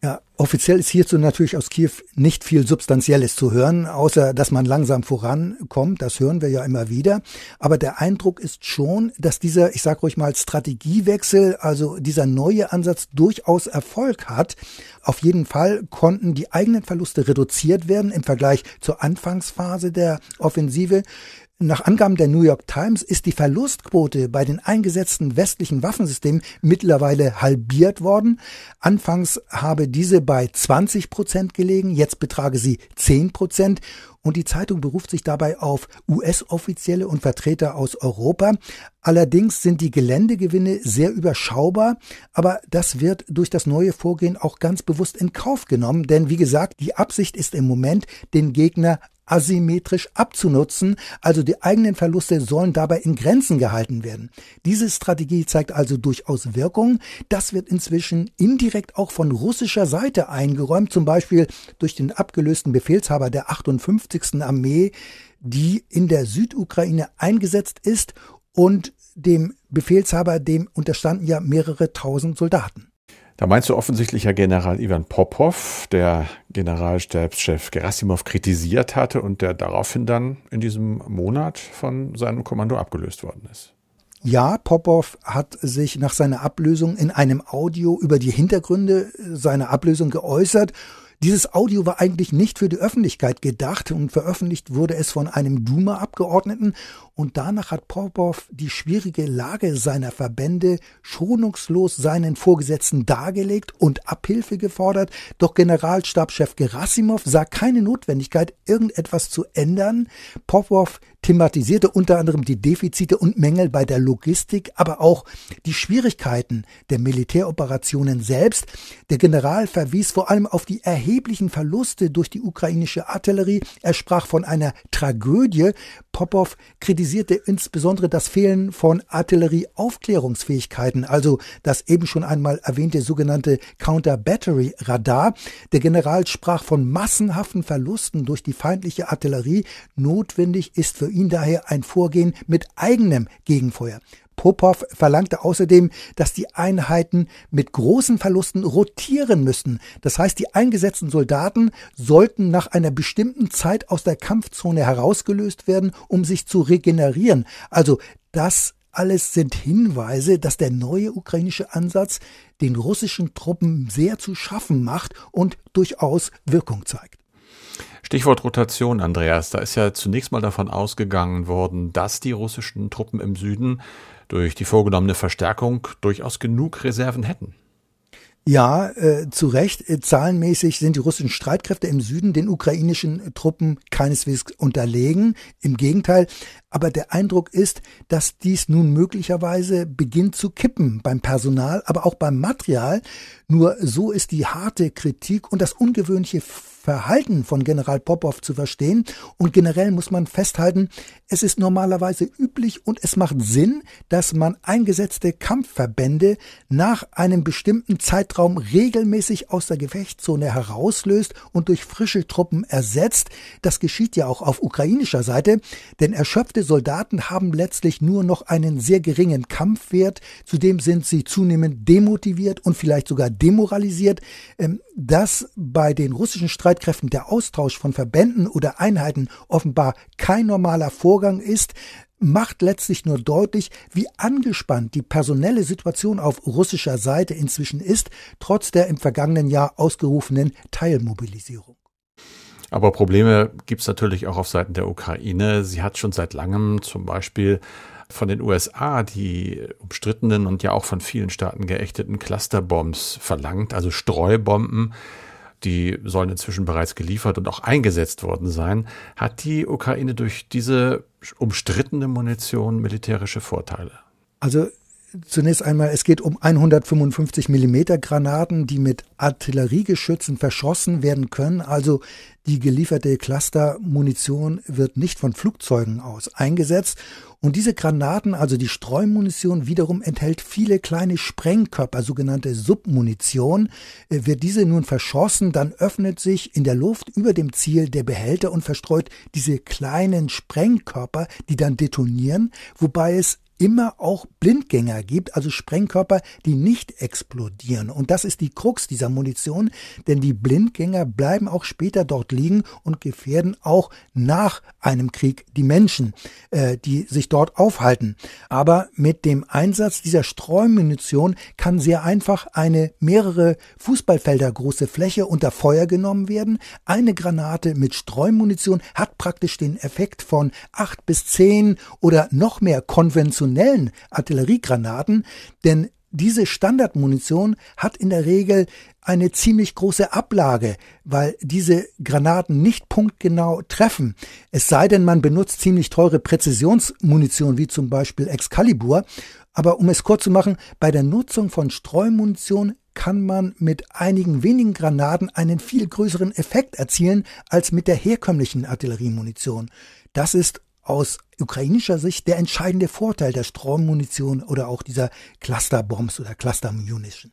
Ja, offiziell ist hierzu natürlich aus Kiew nicht viel Substanzielles zu hören, außer dass man langsam vorankommt. Das hören wir ja immer wieder. Aber der Eindruck ist schon, dass dieser, ich sage ruhig mal, Strategiewechsel, also dieser neue Ansatz durchaus Erfolg hat. Auf jeden Fall konnten die eigenen Verluste reduziert werden im Vergleich zur Anfangsphase der Offensive. Nach Angaben der New York Times ist die Verlustquote bei den eingesetzten westlichen Waffensystemen mittlerweile halbiert worden. Anfangs habe diese bei 20 Prozent gelegen, jetzt betrage sie 10 Prozent. Und die Zeitung beruft sich dabei auf US-Offizielle und Vertreter aus Europa. Allerdings sind die Geländegewinne sehr überschaubar, aber das wird durch das neue Vorgehen auch ganz bewusst in Kauf genommen, denn wie gesagt, die Absicht ist im Moment, den Gegner asymmetrisch abzunutzen, also die eigenen Verluste sollen dabei in Grenzen gehalten werden. Diese Strategie zeigt also durchaus Wirkung. Das wird inzwischen indirekt auch von russischer Seite eingeräumt, zum Beispiel durch den abgelösten Befehlshaber der 58. Armee, die in der Südukraine eingesetzt ist und dem Befehlshaber, dem unterstanden ja mehrere tausend Soldaten. Da meinst du offensichtlich ja General Ivan Popov, der Generalstabschef Gerasimov kritisiert hatte und der daraufhin dann in diesem Monat von seinem Kommando abgelöst worden ist. Ja, Popov hat sich nach seiner Ablösung in einem Audio über die Hintergründe seiner Ablösung geäußert dieses Audio war eigentlich nicht für die Öffentlichkeit gedacht und veröffentlicht wurde es von einem Duma-Abgeordneten und danach hat Popov die schwierige Lage seiner Verbände schonungslos seinen Vorgesetzten dargelegt und Abhilfe gefordert. Doch Generalstabschef Gerasimov sah keine Notwendigkeit, irgendetwas zu ändern. Popov thematisierte unter anderem die Defizite und Mängel bei der Logistik, aber auch die Schwierigkeiten der Militäroperationen selbst. Der General verwies vor allem auf die erheblichen Verluste durch die ukrainische Artillerie. Er sprach von einer Tragödie. Popov kritisierte insbesondere das Fehlen von Artillerieaufklärungsfähigkeiten, also das eben schon einmal erwähnte sogenannte Counter-Battery-Radar. Der General sprach von massenhaften Verlusten durch die feindliche Artillerie. Notwendig ist für ihn daher ein Vorgehen mit eigenem Gegenfeuer. Popov verlangte außerdem, dass die Einheiten mit großen Verlusten rotieren müssten. Das heißt, die eingesetzten Soldaten sollten nach einer bestimmten Zeit aus der Kampfzone herausgelöst werden, um sich zu regenerieren. Also das alles sind Hinweise, dass der neue ukrainische Ansatz den russischen Truppen sehr zu schaffen macht und durchaus Wirkung zeigt. Stichwort Rotation, Andreas. Da ist ja zunächst mal davon ausgegangen worden, dass die russischen Truppen im Süden durch die vorgenommene Verstärkung durchaus genug Reserven hätten. Ja, äh, zu Recht. Äh, zahlenmäßig sind die russischen Streitkräfte im Süden den ukrainischen Truppen keineswegs unterlegen. Im Gegenteil. Aber der Eindruck ist, dass dies nun möglicherweise beginnt zu kippen beim Personal, aber auch beim Material. Nur so ist die harte Kritik und das ungewöhnliche Verhalten von General Popov zu verstehen. Und generell muss man festhalten, es ist normalerweise üblich und es macht Sinn, dass man eingesetzte Kampfverbände nach einem bestimmten Zeitraum regelmäßig aus der Gefechtszone herauslöst und durch frische Truppen ersetzt. Das geschieht ja auch auf ukrainischer Seite, denn erschöpfte Soldaten haben letztlich nur noch einen sehr geringen Kampfwert. Zudem sind sie zunehmend demotiviert und vielleicht sogar demoralisiert. Ähm, dass bei den russischen Streitkräften der Austausch von Verbänden oder Einheiten offenbar kein normaler Vorgang ist, macht letztlich nur deutlich, wie angespannt die personelle Situation auf russischer Seite inzwischen ist, trotz der im vergangenen Jahr ausgerufenen Teilmobilisierung. Aber Probleme gibt es natürlich auch auf Seiten der Ukraine. Sie hat schon seit langem zum Beispiel von den USA die umstrittenen und ja auch von vielen Staaten geächteten Clusterbombs verlangt, also Streubomben. Die sollen inzwischen bereits geliefert und auch eingesetzt worden sein. Hat die Ukraine durch diese umstrittene Munition militärische Vorteile? Also Zunächst einmal, es geht um 155 Millimeter Granaten, die mit Artilleriegeschützen verschossen werden können. Also die gelieferte Clustermunition wird nicht von Flugzeugen aus eingesetzt. Und diese Granaten, also die Streumunition, wiederum enthält viele kleine Sprengkörper, sogenannte Submunition. Äh, wird diese nun verschossen, dann öffnet sich in der Luft über dem Ziel der Behälter und verstreut diese kleinen Sprengkörper, die dann detonieren, wobei es immer auch Blindgänger gibt, also Sprengkörper, die nicht explodieren. Und das ist die Krux dieser Munition, denn die Blindgänger bleiben auch später dort liegen und gefährden auch nach einem Krieg die Menschen, äh, die sich dort aufhalten. Aber mit dem Einsatz dieser Streumunition kann sehr einfach eine mehrere Fußballfelder große Fläche unter Feuer genommen werden. Eine Granate mit Streumunition hat praktisch den Effekt von acht bis zehn oder noch mehr konventionellen konventionellen Artilleriegranaten, denn diese Standardmunition hat in der Regel eine ziemlich große Ablage, weil diese Granaten nicht punktgenau treffen. Es sei denn, man benutzt ziemlich teure Präzisionsmunition wie zum Beispiel Excalibur. Aber um es kurz zu machen, bei der Nutzung von Streumunition kann man mit einigen wenigen Granaten einen viel größeren Effekt erzielen als mit der herkömmlichen Artilleriemunition. Das ist aus ukrainischer Sicht der entscheidende Vorteil der Strommunition oder auch dieser Clusterbombs oder Clustermunition.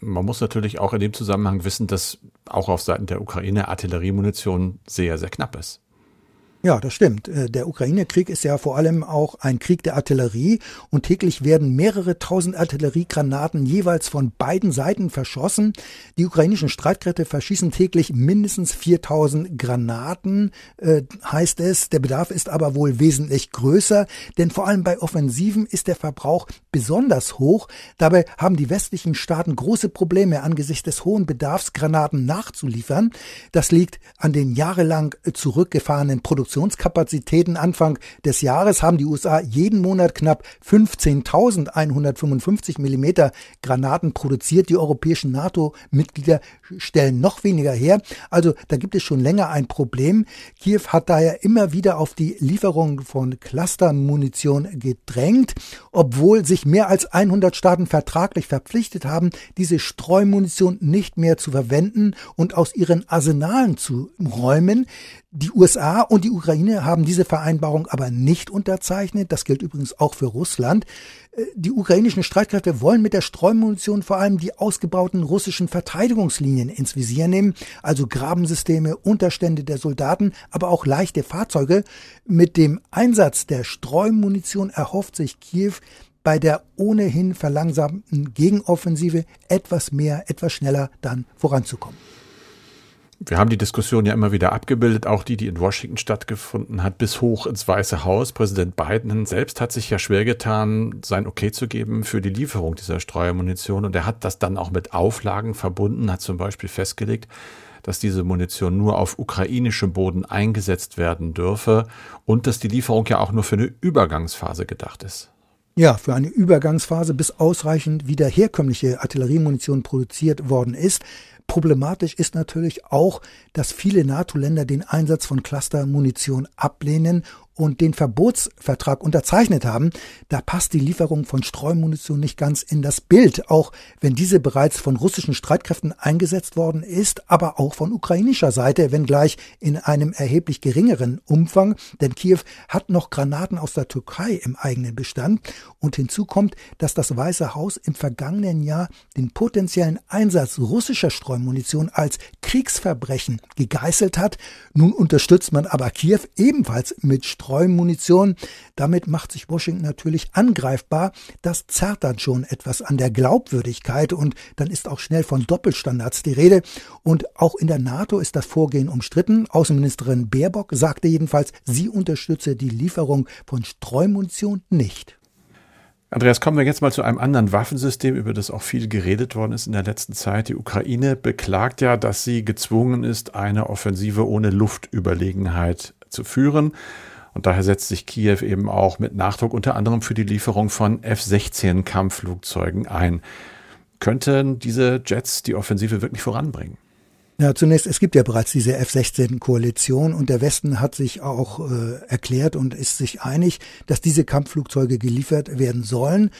Man muss natürlich auch in dem Zusammenhang wissen, dass auch auf Seiten der Ukraine Artilleriemunition sehr, sehr knapp ist. Ja, das stimmt. Äh, der Ukraine-Krieg ist ja vor allem auch ein Krieg der Artillerie und täglich werden mehrere tausend Artilleriegranaten jeweils von beiden Seiten verschossen. Die ukrainischen Streitkräfte verschießen täglich mindestens 4000 Granaten, äh, heißt es. Der Bedarf ist aber wohl wesentlich größer, denn vor allem bei Offensiven ist der Verbrauch besonders hoch. Dabei haben die westlichen Staaten große Probleme angesichts des hohen Bedarfs, Granaten nachzuliefern. Das liegt an den jahrelang zurückgefahrenen Produktionen Produktionskapazitäten Anfang des Jahres haben die USA jeden Monat knapp 15.155 Millimeter Granaten produziert. Die europäischen NATO-Mitglieder stellen noch weniger her. Also da gibt es schon länger ein Problem. Kiew hat daher immer wieder auf die Lieferung von Clustermunition gedrängt, obwohl sich mehr als 100 Staaten vertraglich verpflichtet haben, diese Streumunition nicht mehr zu verwenden und aus ihren Arsenalen zu räumen. Die USA und die Ukraine haben diese Vereinbarung aber nicht unterzeichnet. Das gilt übrigens auch für Russland. Äh, die ukrainischen Streitkräfte wollen mit der Streumunition vor allem die ausgebauten russischen Verteidigungslinien ins Visier nehmen, also Grabensysteme, Unterstände der Soldaten, aber auch leichte Fahrzeuge. Mit dem Einsatz der Streumunition erhofft sich Kiew bei der ohnehin verlangsamten Gegenoffensive etwas mehr, etwas schneller dann voranzukommen. Wir haben die Diskussion ja immer wieder abgebildet, auch die, die in Washington stattgefunden hat, bis hoch ins Weiße Haus. Präsident Biden selbst hat sich ja schwer getan, sein Okay zu geben für die Lieferung dieser Streuermunition. Und er hat das dann auch mit Auflagen verbunden, hat zum Beispiel festgelegt, dass diese Munition nur auf ukrainischem Boden eingesetzt werden dürfe und dass die Lieferung ja auch nur für eine Übergangsphase gedacht ist. Ja, für eine Übergangsphase, bis ausreichend wieder herkömmliche Artilleriemunition produziert worden ist. Problematisch ist natürlich auch, dass viele NATO-Länder den Einsatz von Clustermunition ablehnen und den Verbotsvertrag unterzeichnet haben, da passt die Lieferung von Streumunition nicht ganz in das Bild, auch wenn diese bereits von russischen Streitkräften eingesetzt worden ist, aber auch von ukrainischer Seite, wenngleich in einem erheblich geringeren Umfang, denn Kiew hat noch Granaten aus der Türkei im eigenen Bestand und hinzu kommt, dass das Weiße Haus im vergangenen Jahr den potenziellen Einsatz russischer Streumunition als Kriegsverbrechen gegeißelt hat. Nun unterstützt man aber Kiew ebenfalls mit Streumunition Streumunition. Damit macht sich Washington natürlich angreifbar. Das zerrt dann schon etwas an der Glaubwürdigkeit und dann ist auch schnell von Doppelstandards die Rede. Und auch in der NATO ist das Vorgehen umstritten. Außenministerin Baerbock sagte jedenfalls, sie unterstütze die Lieferung von Streumunition nicht. Andreas, kommen wir jetzt mal zu einem anderen Waffensystem, über das auch viel geredet worden ist in der letzten Zeit. Die Ukraine beklagt ja, dass sie gezwungen ist, eine Offensive ohne Luftüberlegenheit zu führen. Und daher setzt sich Kiew eben auch mit Nachdruck unter anderem für die Lieferung von F-16 Kampfflugzeugen ein. Könnten diese Jets die Offensive wirklich voranbringen? Ja, zunächst, es gibt ja bereits diese F-16-Koalition und der Westen hat sich auch äh, erklärt und ist sich einig, dass diese Kampfflugzeuge geliefert werden sollen.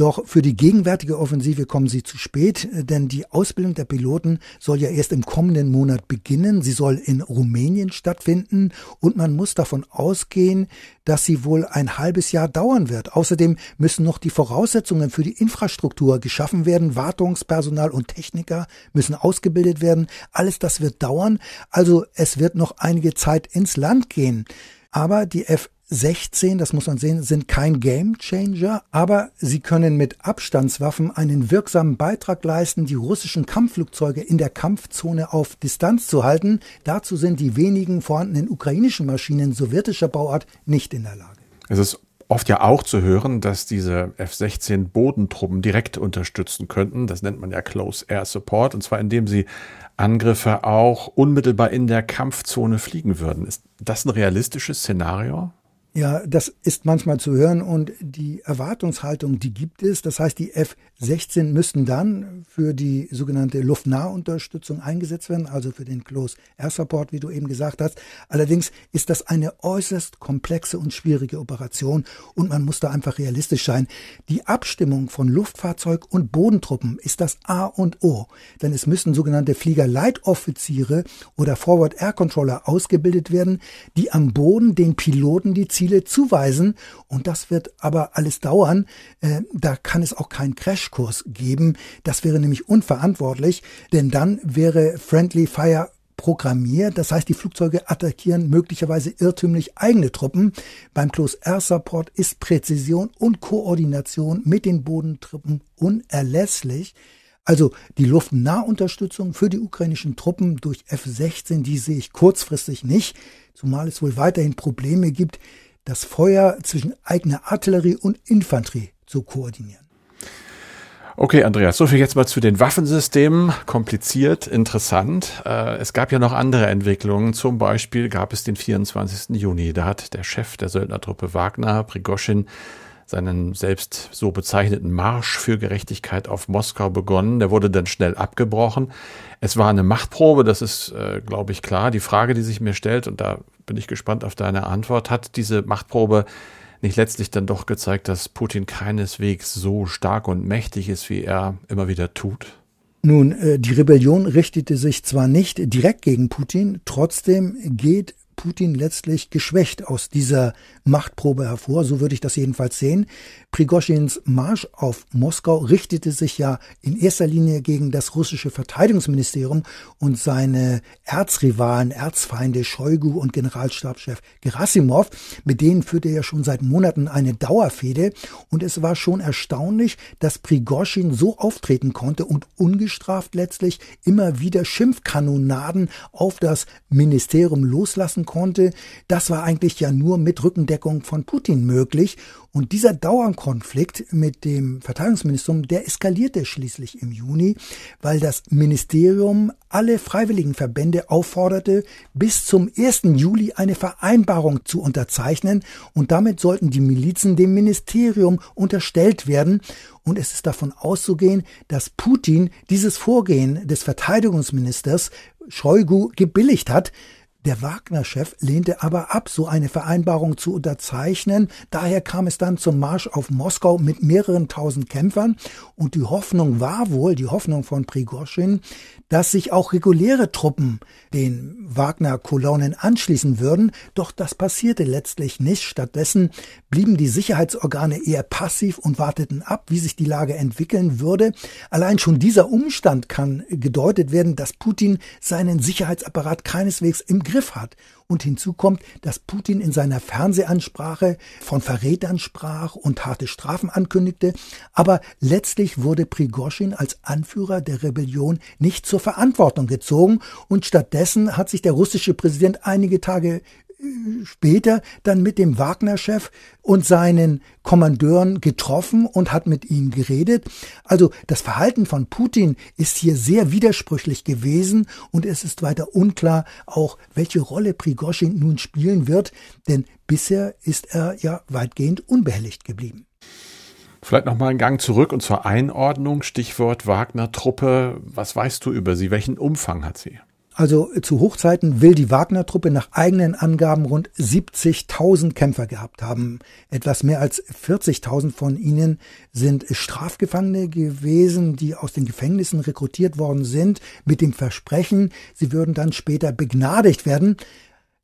Doch für die gegenwärtige Offensive kommen sie zu spät, denn die Ausbildung der Piloten soll ja erst im kommenden Monat beginnen. Sie soll in Rumänien stattfinden und man muss davon ausgehen, dass sie wohl ein halbes Jahr dauern wird. Außerdem müssen noch die Voraussetzungen für die Infrastruktur geschaffen werden. Wartungspersonal und Techniker müssen ausgebildet werden. Alles das wird dauern. Also es wird noch einige Zeit ins Land gehen. Aber die F 16, das muss man sehen, sind kein Game Changer, aber sie können mit Abstandswaffen einen wirksamen Beitrag leisten, die russischen Kampfflugzeuge in der Kampfzone auf Distanz zu halten. Dazu sind die wenigen vorhandenen ukrainischen Maschinen sowjetischer Bauart nicht in der Lage. Es ist oft ja auch zu hören, dass diese F-16 Bodentruppen direkt unterstützen könnten. Das nennt man ja Close Air Support, und zwar indem sie Angriffe auch unmittelbar in der Kampfzone fliegen würden. Ist das ein realistisches Szenario? Ja, das ist manchmal zu hören und die Erwartungshaltung, die gibt es. Das heißt, die F-16 müssten dann für die sogenannte Luftnahunterstützung eingesetzt werden, also für den Close Air Support, wie du eben gesagt hast. Allerdings ist das eine äußerst komplexe und schwierige Operation und man muss da einfach realistisch sein. Die Abstimmung von Luftfahrzeug und Bodentruppen ist das A und O, denn es müssen sogenannte Fliegerleitoffiziere oder Forward Air Controller ausgebildet werden, die am Boden den Piloten die Ziele zuweisen. Und das wird aber alles dauern. Äh, da kann es auch keinen Crashkurs geben. Das wäre nämlich unverantwortlich, denn dann wäre Friendly Fire programmiert. Das heißt, die Flugzeuge attackieren möglicherweise irrtümlich eigene Truppen. Beim Close Air Support ist Präzision und Koordination mit den Bodentruppen unerlässlich. Also die Luftnahunterstützung für die ukrainischen Truppen durch F-16, die sehe ich kurzfristig nicht, zumal es wohl weiterhin Probleme gibt, das Feuer zwischen eigener Artillerie und Infanterie zu koordinieren. Okay, Andreas, so viel jetzt mal zu den Waffensystemen. Kompliziert, interessant. Äh, es gab ja noch andere Entwicklungen. Zum Beispiel gab es den 24. Juni. Da hat der Chef der Söldnertruppe Wagner, Prigoschin, seinen selbst so bezeichneten Marsch für Gerechtigkeit auf Moskau begonnen. Der wurde dann schnell abgebrochen. Es war eine Machtprobe, das ist, äh, glaube ich, klar. Die Frage, die sich mir stellt, und da bin ich gespannt auf deine Antwort, hat diese Machtprobe nicht letztlich dann doch gezeigt, dass Putin keineswegs so stark und mächtig ist, wie er immer wieder tut? Nun, äh, die Rebellion richtete sich zwar nicht direkt gegen Putin, trotzdem geht Putin letztlich geschwächt aus dieser Machtprobe hervor, so würde ich das jedenfalls sehen. Prigoschins Marsch auf Moskau richtete sich ja in erster Linie gegen das russische Verteidigungsministerium und seine Erzrivalen, Erzfeinde Shoigu und Generalstabschef Gerasimov. Mit denen führte er schon seit Monaten eine Dauerfehde und es war schon erstaunlich, dass Prigoschin so auftreten konnte und ungestraft letztlich immer wieder Schimpfkanonaden auf das Ministerium loslassen konnte. Das war eigentlich ja nur mit Rückendeckung von Putin möglich und dieser Dauerkonflikt mit dem Verteidigungsministerium, der eskalierte schließlich im Juni, weil das Ministerium alle freiwilligen Verbände aufforderte, bis zum 1. Juli eine Vereinbarung zu unterzeichnen und damit sollten die Milizen dem Ministerium unterstellt werden. Und es ist davon auszugehen, dass Putin dieses Vorgehen des Verteidigungsministers Shoigu gebilligt hat, der Wagner-Chef lehnte aber ab, so eine Vereinbarung zu unterzeichnen. Daher kam es dann zum Marsch auf Moskau mit mehreren tausend Kämpfern. Und die Hoffnung war wohl, die Hoffnung von Prigoschin, dass sich auch reguläre Truppen den Wagner-Kolonnen anschließen würden. Doch das passierte letztlich nicht. Stattdessen blieben die Sicherheitsorgane eher passiv und warteten ab, wie sich die Lage entwickeln würde. Allein schon dieser Umstand kann gedeutet werden, dass Putin seinen Sicherheitsapparat keineswegs im Griff hat. Und hinzu kommt, dass Putin in seiner Fernsehansprache von Verrätern sprach und harte Strafen ankündigte. Aber letztlich wurde Prigoschin als Anführer der Rebellion nicht zur Verantwortung gezogen und stattdessen hat sich der russische Präsident einige Tage später dann mit dem Wagner-Chef und seinen Kommandeuren getroffen und hat mit ihnen geredet. Also das Verhalten von Putin ist hier sehr widersprüchlich gewesen und es ist weiter unklar auch, welche Rolle Prigoschin nun spielen wird, denn bisher ist er ja weitgehend unbehelligt geblieben. Vielleicht noch mal einen Gang zurück und zur Einordnung. Stichwort Wagner-Truppe. Was weißt du über sie? Welchen Umfang hat sie? Also zu Hochzeiten will die Wagner-Truppe nach eigenen Angaben rund 70.000 Kämpfer gehabt haben. Etwas mehr als 40.000 von ihnen sind Strafgefangene gewesen, die aus den Gefängnissen rekrutiert worden sind, mit dem Versprechen, sie würden dann später begnadigt werden.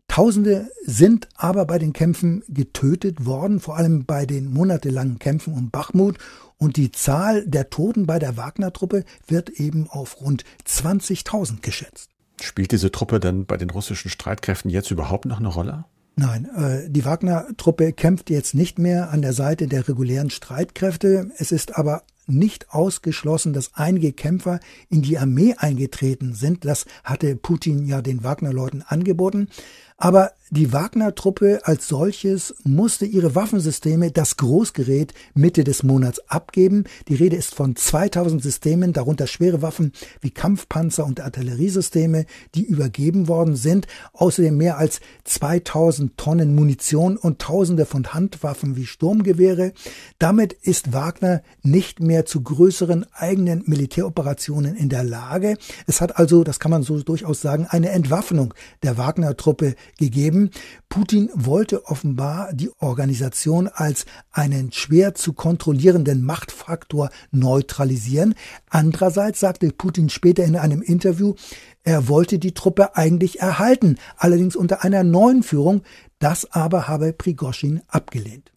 Tausende sind aber bei den Kämpfen getötet worden, vor allem bei den monatelangen Kämpfen um Bachmut. Und die Zahl der Toten bei der Wagner-Truppe wird eben auf rund 20.000 geschätzt. Spielt diese Truppe denn bei den russischen Streitkräften jetzt überhaupt noch eine Rolle? Nein, äh, die Wagner-Truppe kämpft jetzt nicht mehr an der Seite der regulären Streitkräfte. Es ist aber nicht ausgeschlossen, dass einige Kämpfer in die Armee eingetreten sind. Das hatte Putin ja den Wagner-Leuten angeboten. Aber die Wagner-Truppe als solches musste ihre Waffensysteme, das Großgerät, Mitte des Monats abgeben. Die Rede ist von 2000 Systemen, darunter schwere Waffen wie Kampfpanzer und Artilleriesysteme, die übergeben worden sind. Außerdem mehr als 2000 Tonnen Munition und Tausende von Handwaffen wie Sturmgewehre. Damit ist Wagner nicht mehr zu größeren eigenen Militäroperationen in der Lage. Es hat also, das kann man so durchaus sagen, eine Entwaffnung der Wagner-Truppe gegeben. Putin wollte offenbar die Organisation als einen schwer zu kontrollierenden Machtfaktor neutralisieren. Andererseits sagte Putin später in einem Interview, er wollte die Truppe eigentlich erhalten, allerdings unter einer neuen Führung. Das aber habe Prigoschin abgelehnt.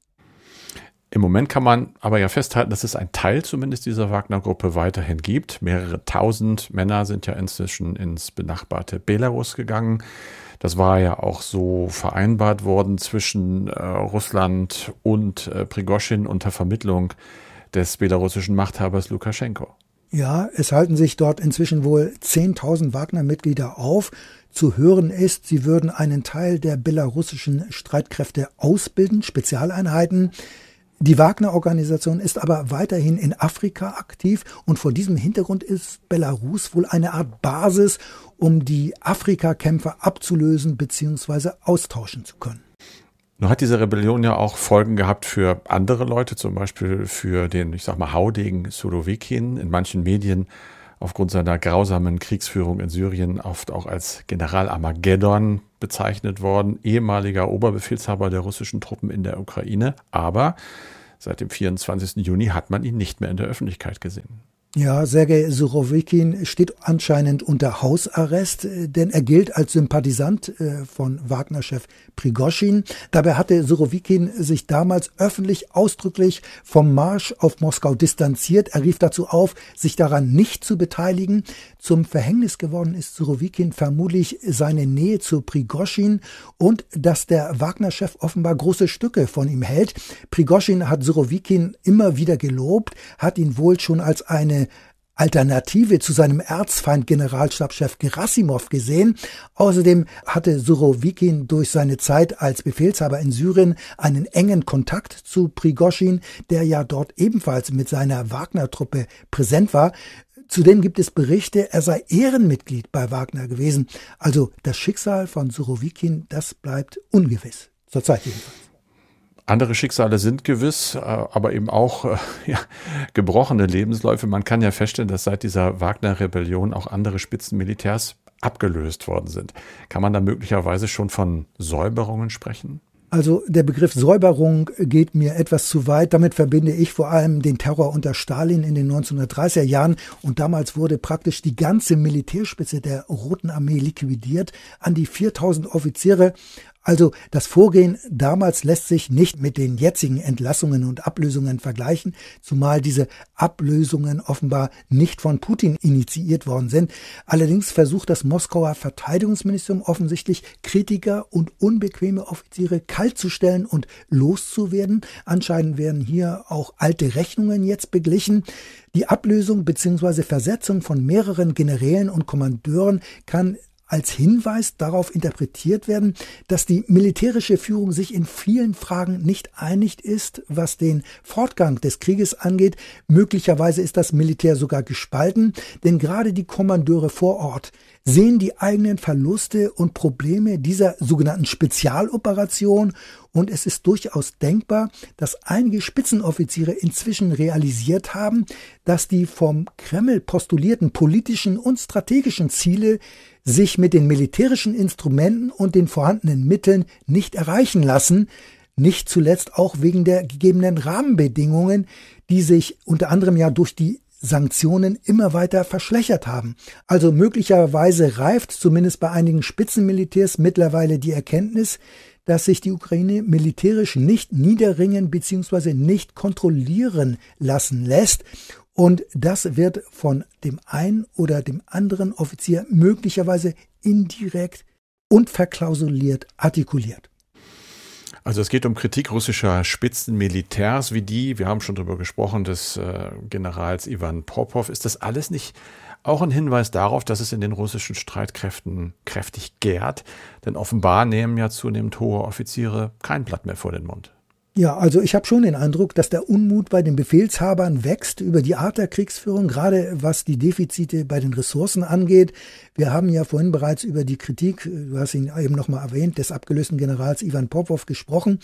Im Moment kann man aber ja festhalten, dass es ein Teil zumindest dieser Wagner-Gruppe weiterhin gibt. Mehrere tausend Männer sind ja inzwischen ins benachbarte Belarus gegangen. Das war ja auch so vereinbart worden zwischen äh, Russland und äh, Prigoschin unter Vermittlung des belarussischen Machthabers Lukaschenko. Ja, es halten sich dort inzwischen wohl 10.000 Wagner-Mitglieder auf. Zu hören ist, sie würden einen Teil der belarussischen Streitkräfte ausbilden, Spezialeinheiten. Die Wagner-Organisation ist aber weiterhin in Afrika aktiv und vor diesem Hintergrund ist Belarus wohl eine Art Basis, um die Afrika-Kämpfer abzulösen bzw. austauschen zu können. Nun hat diese Rebellion ja auch Folgen gehabt für andere Leute, zum Beispiel für den, ich sag mal, Haudegen Surovikin, in manchen Medien aufgrund seiner grausamen Kriegsführung in Syrien oft auch als General Armageddon bezeichnet worden, ehemaliger Oberbefehlshaber der russischen Truppen in der Ukraine. Aber seit dem 24. Juni hat man ihn nicht mehr in der Öffentlichkeit gesehen. Ja, Sergei Surovikin steht anscheinend unter Hausarrest, äh, denn er gilt als Sympathisant äh, von Wagner-Chef Prigoschin. Dabei hatte Surovikin sich damals öffentlich ausdrücklich vom Marsch auf Moskau distanziert. Er rief dazu auf, sich daran nicht zu beteiligen. Zum Verhängnis geworden ist Surovikin vermutlich seine Nähe zu Prigoschin und dass der Wagner-Chef offenbar große Stücke von ihm hält. Prigoschin hat Surovikin immer wieder gelobt, hat ihn wohl schon als eine Alternative zu seinem Erzfeind Generalstabschef Gerasimov gesehen. Außerdem hatte Surovikin durch seine Zeit als Befehlshaber in Syrien einen engen Kontakt zu Prigoschin, der ja dort ebenfalls mit seiner Wagner-Truppe präsent war. Zudem gibt es Berichte, er sei Ehrenmitglied bei Wagner gewesen. Also das Schicksal von Surovikin, das bleibt ungewiss. Zurzeit jedenfalls. Andere Schicksale sind gewiss, äh, aber eben auch äh, ja, gebrochene Lebensläufe. Man kann ja feststellen, dass seit dieser Wagner-Rebellion auch andere Spitzenmilitärs abgelöst worden sind. Kann man da möglicherweise schon von Säuberungen sprechen? Also der Begriff Säuberung geht mir etwas zu weit. Damit verbinde ich vor allem den Terror unter Stalin in den 1930er Jahren. Und damals wurde praktisch die ganze Militärspitze der Roten Armee liquidiert. An die 4000 Offiziere also das Vorgehen damals lässt sich nicht mit den jetzigen Entlassungen und Ablösungen vergleichen, zumal diese Ablösungen offenbar nicht von Putin initiiert worden sind. Allerdings versucht das Moskauer Verteidigungsministerium offensichtlich Kritiker und unbequeme Offiziere kaltzustellen und loszuwerden. Anscheinend werden hier auch alte Rechnungen jetzt beglichen. Die Ablösung bzw. Versetzung von mehreren Generälen und Kommandeuren kann als Hinweis darauf interpretiert werden, dass die militärische Führung sich in vielen Fragen nicht einig ist, was den Fortgang des Krieges angeht. Möglicherweise ist das Militär sogar gespalten, denn gerade die Kommandeure vor Ort sehen die eigenen Verluste und Probleme dieser sogenannten Spezialoperation und es ist durchaus denkbar, dass einige Spitzenoffiziere inzwischen realisiert haben, dass die vom Kreml postulierten politischen und strategischen Ziele sich mit den militärischen Instrumenten und den vorhandenen Mitteln nicht erreichen lassen, nicht zuletzt auch wegen der gegebenen Rahmenbedingungen, die sich unter anderem ja durch die Sanktionen immer weiter verschlechtert haben. Also möglicherweise reift zumindest bei einigen Spitzenmilitärs mittlerweile die Erkenntnis, dass sich die Ukraine militärisch nicht niederringen bzw. nicht kontrollieren lassen lässt. Und das wird von dem einen oder dem anderen Offizier möglicherweise indirekt und verklausuliert artikuliert. Also es geht um Kritik russischer Spitzenmilitärs wie die, wir haben schon darüber gesprochen, des äh, Generals Ivan Popov. Ist das alles nicht auch ein Hinweis darauf, dass es in den russischen Streitkräften kräftig gärt? Denn offenbar nehmen ja zunehmend hohe Offiziere kein Blatt mehr vor den Mund. Ja, also ich habe schon den Eindruck, dass der Unmut bei den Befehlshabern wächst über die Art der Kriegsführung, gerade was die Defizite bei den Ressourcen angeht. Wir haben ja vorhin bereits über die Kritik, du hast ihn eben nochmal erwähnt, des abgelösten Generals Ivan Popov gesprochen.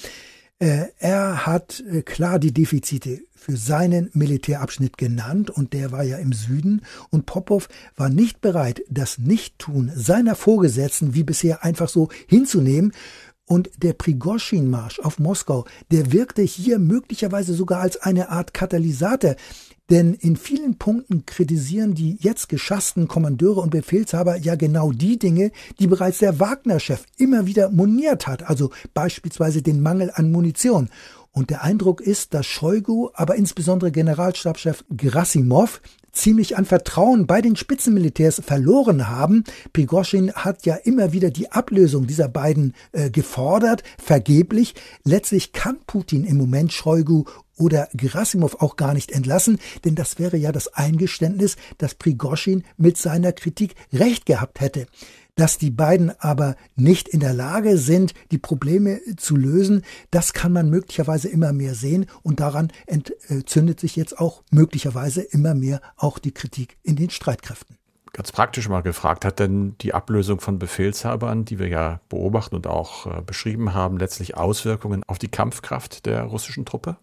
Äh, er hat äh, klar die Defizite für seinen Militärabschnitt genannt und der war ja im Süden und Popov war nicht bereit, das Nichttun seiner Vorgesetzten wie bisher einfach so hinzunehmen, und der Prigoschin-Marsch auf Moskau, der wirkte hier möglicherweise sogar als eine Art Katalysator. Denn in vielen Punkten kritisieren die jetzt geschassten Kommandeure und Befehlshaber ja genau die Dinge, die bereits der Wagner-Chef immer wieder moniert hat, also beispielsweise den Mangel an Munition. Und der Eindruck ist, dass Shoigu, aber insbesondere Generalstabschef Gerasimov ziemlich an Vertrauen bei den Spitzenmilitärs verloren haben. Prigozhin hat ja immer wieder die Ablösung dieser beiden äh, gefordert, vergeblich. Letztlich kann Putin im Moment Shoigu oder Gerasimov auch gar nicht entlassen, denn das wäre ja das Eingeständnis, dass Prigozhin mit seiner Kritik recht gehabt hätte. Dass die beiden aber nicht in der Lage sind, die Probleme zu lösen, das kann man möglicherweise immer mehr sehen und daran entzündet sich jetzt auch möglicherweise immer mehr auch die Kritik in den Streitkräften. Ganz praktisch mal gefragt, hat denn die Ablösung von Befehlshabern, die wir ja beobachten und auch äh, beschrieben haben, letztlich Auswirkungen auf die Kampfkraft der russischen Truppe?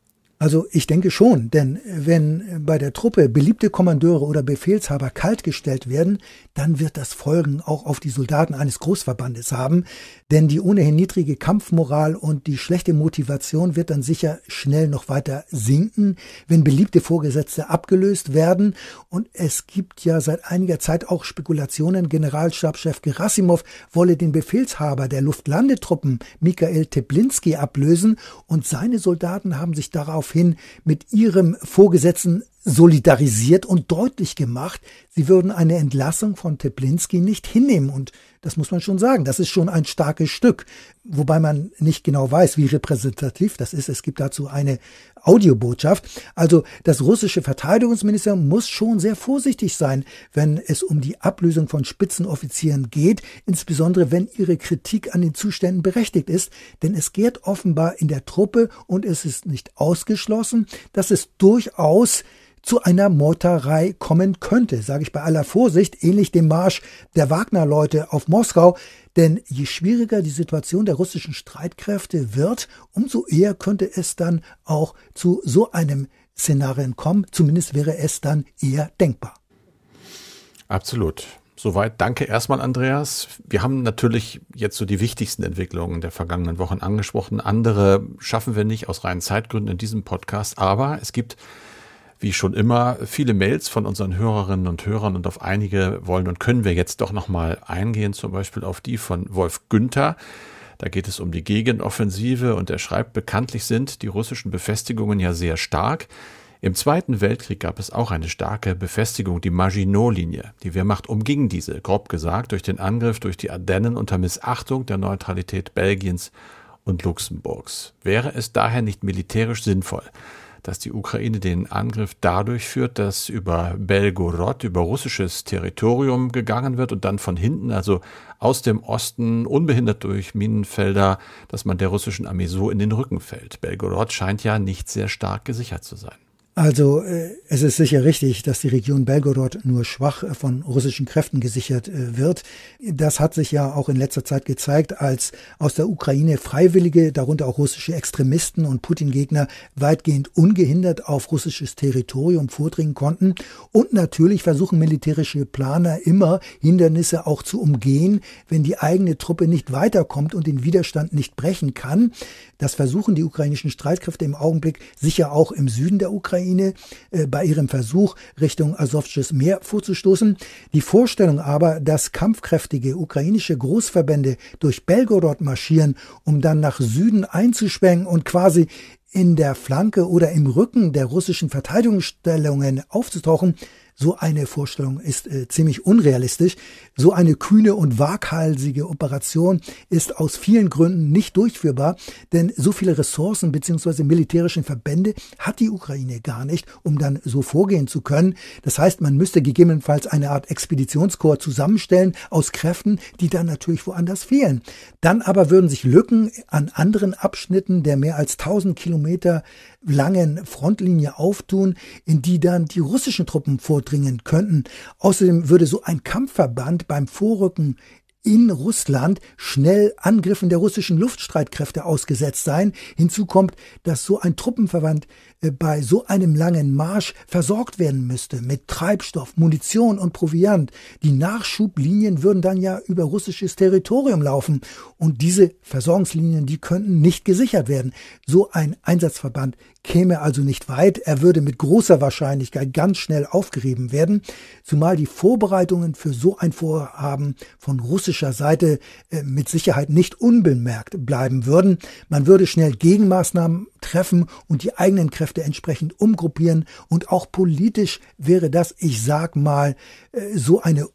Also ich denke schon, denn wenn bei der Truppe beliebte Kommandeure oder Befehlshaber kaltgestellt werden, dann wird das Folgen auch auf die Soldaten eines Großverbandes haben, denn die ohnehin niedrige Kampfmoral und die schlechte Motivation wird dann sicher schnell noch weiter sinken, wenn beliebte Vorgesetzte abgelöst werden. Und es gibt ja seit einiger Zeit auch Spekulationen, Generalstabschef Gerasimov wolle den Befehlshaber der Luftlandetruppen Mikhail Teplinski ablösen und seine Soldaten haben sich darauf daraufhin mit ihrem Vorgesetzten solidarisiert und deutlich gemacht, sie würden eine Entlassung von Teplinski nicht hinnehmen. Und das muss man schon sagen, das ist schon ein starkes Stück, wobei man nicht genau weiß, wie repräsentativ das ist. Es gibt dazu eine Audiobotschaft. Also das russische Verteidigungsministerium muss schon sehr vorsichtig sein, wenn es um die Ablösung von Spitzenoffizieren geht, insbesondere wenn ihre Kritik an den Zuständen berechtigt ist, denn es geht offenbar in der Truppe und es ist nicht ausgeschlossen, dass es durchaus zu einer Meuterei kommen könnte, sage ich bei aller Vorsicht, ähnlich dem Marsch der Wagner-Leute auf Moskau. Denn je schwieriger die Situation der russischen Streitkräfte wird, umso eher könnte es dann auch zu so einem Szenarien kommen. Zumindest wäre es dann eher denkbar. Absolut. Soweit danke erstmal, Andreas. Wir haben natürlich jetzt so die wichtigsten Entwicklungen der vergangenen Wochen angesprochen. Andere schaffen wir nicht aus reinen Zeitgründen in diesem Podcast, aber es gibt wie schon immer viele Mails von unseren Hörerinnen und Hörern und auf einige wollen und können wir jetzt doch nochmal eingehen, zum Beispiel auf die von Wolf Günther. Da geht es um die Gegenoffensive und er schreibt, bekanntlich sind die russischen Befestigungen ja sehr stark. Im Zweiten Weltkrieg gab es auch eine starke Befestigung, die Maginot-Linie. Die Wehrmacht umging diese, grob gesagt, durch den Angriff durch die Ardennen unter Missachtung der Neutralität Belgiens und Luxemburgs. Wäre es daher nicht militärisch sinnvoll, dass die Ukraine den Angriff dadurch führt, dass über Belgorod, über russisches Territorium gegangen wird und dann von hinten, also aus dem Osten, unbehindert durch Minenfelder, dass man der russischen Armee so in den Rücken fällt. Belgorod scheint ja nicht sehr stark gesichert zu sein. Also äh, es ist sicher richtig, dass die Region Belgorod nur schwach äh, von russischen Kräften gesichert äh, wird. Das hat sich ja auch in letzter Zeit gezeigt, als aus der Ukraine Freiwillige, darunter auch russische Extremisten und Putin-Gegner, weitgehend ungehindert auf russisches Territorium vordringen konnten. Und natürlich versuchen militärische Planer immer Hindernisse auch zu umgehen, wenn die eigene Truppe nicht weiterkommt und den Widerstand nicht brechen kann. Das versuchen die ukrainischen Streitkräfte im Augenblick sicher auch im Süden der Ukraine äh, bei ihrem Versuch, Richtung Asowsches Meer vorzustoßen. Die Vorstellung aber, dass kampfkräftige ukrainische Großverbände durch Belgorod marschieren, um dann nach Süden einzuschwenken und quasi in der Flanke oder im Rücken der russischen Verteidigungsstellungen aufzutauchen, so eine Vorstellung ist äh, ziemlich unrealistisch. So eine kühne und waghalsige Operation ist aus vielen Gründen nicht durchführbar, denn so viele Ressourcen bzw. militärischen Verbände hat die Ukraine gar nicht, um dann so vorgehen zu können. Das heißt, man müsste gegebenenfalls eine Art Expeditionskorps zusammenstellen aus Kräften, die dann natürlich woanders fehlen. Dann aber würden sich Lücken an anderen Abschnitten der mehr als 1000 Kilometer langen Frontlinie auftun, in die dann die russischen Truppen vordringen könnten. Außerdem würde so ein Kampfverband beim Vorrücken in Russland schnell Angriffen der russischen Luftstreitkräfte ausgesetzt sein. Hinzu kommt, dass so ein Truppenverband bei so einem langen Marsch versorgt werden müsste mit Treibstoff, Munition und Proviant. Die Nachschublinien würden dann ja über russisches Territorium laufen und diese Versorgungslinien, die könnten nicht gesichert werden. So ein Einsatzverband käme also nicht weit. Er würde mit großer Wahrscheinlichkeit ganz schnell aufgerieben werden, zumal die Vorbereitungen für so ein Vorhaben von russischer Seite äh, mit Sicherheit nicht unbemerkt bleiben würden. Man würde schnell Gegenmaßnahmen treffen und die eigenen Kräfte entsprechend umgruppieren. Und auch politisch wäre das, ich sag mal, äh, so eine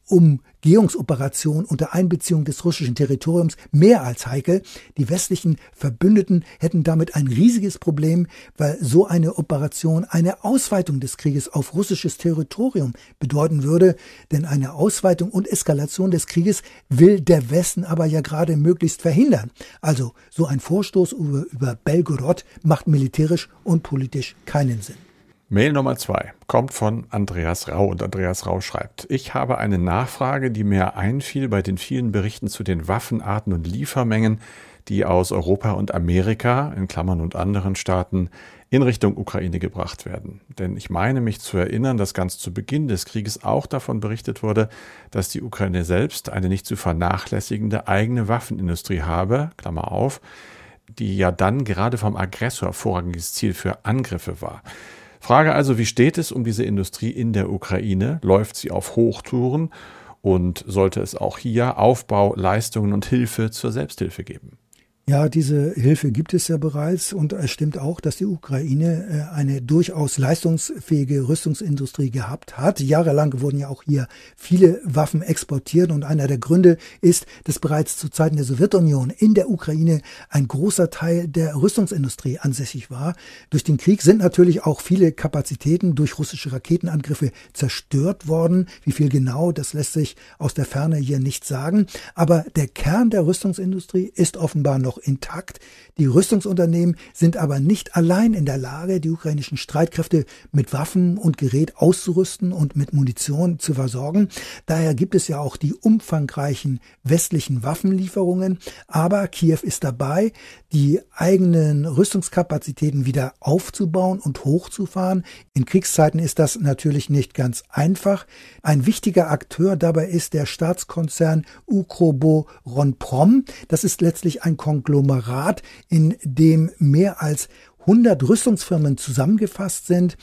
Umgehungsoperation unter Einbeziehung des russischen Territoriums mehr als heikel. Die westlichen Verbündeten hätten damit ein riesiges Problem, weil so eine Operation eine Ausweitung des Krieges auf russisches Territorium bedeuten würde. Denn eine Ausweitung und Eskalation des Krieges will der Westen aber ja gerade möglichst verhindern. Also so ein Vorstoß über, über Belgorod macht militärisch und politisch keinen Sinn. Mail Nummer zwei kommt von Andreas Rau und Andreas Rau schreibt, ich habe eine Nachfrage, die mir einfiel bei den vielen Berichten zu den Waffenarten und Liefermengen, die aus Europa und Amerika, in Klammern und anderen Staaten, in Richtung Ukraine gebracht werden. Denn ich meine mich zu erinnern, dass ganz zu Beginn des Krieges auch davon berichtet wurde, dass die Ukraine selbst eine nicht zu vernachlässigende eigene Waffenindustrie habe, Klammer auf, die ja dann gerade vom Aggressor vorrangiges Ziel für Angriffe war. Frage also, wie steht es um diese Industrie in der Ukraine? Läuft sie auf Hochtouren? Und sollte es auch hier Aufbau, Leistungen und Hilfe zur Selbsthilfe geben? Ja, diese Hilfe gibt es ja bereits und es stimmt auch, dass die Ukraine äh, eine durchaus leistungsfähige Rüstungsindustrie gehabt hat. Jahrelang wurden ja auch hier viele Waffen exportiert und einer der Gründe ist, dass bereits zu Zeiten der Sowjetunion in der Ukraine ein großer Teil der Rüstungsindustrie ansässig war. Durch den Krieg sind natürlich auch viele Kapazitäten durch russische Raketenangriffe zerstört worden. Wie viel genau, das lässt sich aus der Ferne hier nicht sagen. Aber der Kern der Rüstungsindustrie ist offenbar noch noch intakt. Die Rüstungsunternehmen sind aber nicht allein in der Lage, die ukrainischen Streitkräfte mit Waffen und Gerät auszurüsten und mit Munition zu versorgen. Daher gibt es ja auch die umfangreichen westlichen Waffenlieferungen. Aber Kiew ist dabei, die eigenen Rüstungskapazitäten wieder aufzubauen und hochzufahren. In Kriegszeiten ist das natürlich nicht ganz einfach. Ein wichtiger Akteur dabei ist der Staatskonzern Ukrobo Ronprom. Das ist letztlich ein Konglomerat Konglomerat, in dem mehr als 100 Rüstungsfirmen zusammengefasst sind.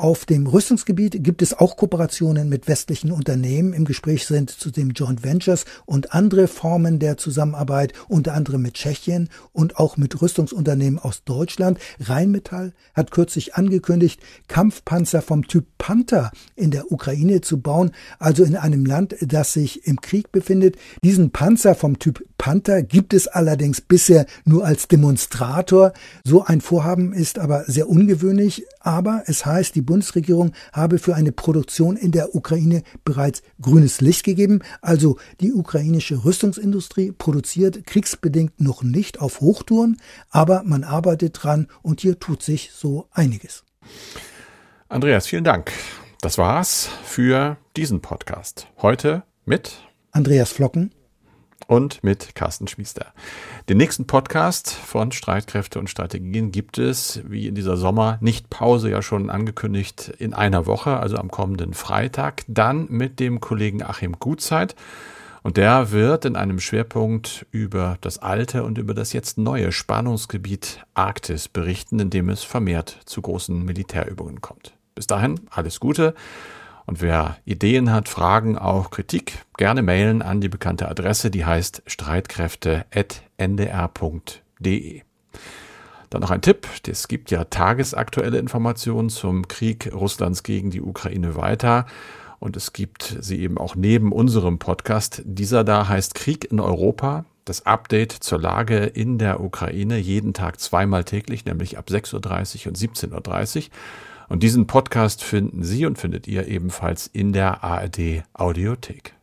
Auf dem Rüstungsgebiet gibt es auch Kooperationen mit westlichen Unternehmen. Im Gespräch sind zudem Joint Ventures und andere Formen der Zusammenarbeit, unter anderem mit Tschechien und auch mit Rüstungsunternehmen aus Deutschland. Rheinmetall hat kürzlich angekündigt, Kampfpanzer vom Typ Panther in der Ukraine zu bauen, also in einem Land, das sich im Krieg befindet. Diesen Panzer vom Typ Panther gibt es allerdings bisher nur als Demonstrator. So ein Vorhaben ist aber sehr ungewöhnlich. Aber es heißt, die Bundesregierung habe für eine Produktion in der Ukraine bereits grünes Licht gegeben. Also die ukrainische Rüstungsindustrie produziert kriegsbedingt noch nicht auf Hochtouren, aber man arbeitet dran und hier tut sich so einiges. Andreas, vielen Dank. Das war's für diesen Podcast. Heute mit Andreas Flocken und mit Carsten Schmiester. Den nächsten Podcast von Streitkräfte und Strategien gibt es, wie in dieser Sommer, nicht Pause ja schon angekündigt, in einer Woche, also am kommenden Freitag, dann mit dem Kollegen Achim Gutzeit. Und der wird in einem Schwerpunkt über das alte und über das jetzt neue Spannungsgebiet Arktis berichten, in dem es vermehrt zu großen Militärübungen kommt. Bis dahin alles Gute. Und wer Ideen hat, Fragen, auch Kritik, gerne mailen an die bekannte Adresse, die heißt streitkräfte.ndr.de. Dann noch ein Tipp. Es gibt ja tagesaktuelle Informationen zum Krieg Russlands gegen die Ukraine weiter. Und es gibt sie eben auch neben unserem Podcast. Dieser da heißt Krieg in Europa. Das Update zur Lage in der Ukraine jeden Tag zweimal täglich, nämlich ab 6.30 Uhr und 17.30 Uhr. Und diesen Podcast finden Sie und findet ihr ebenfalls in der ARD Audiothek.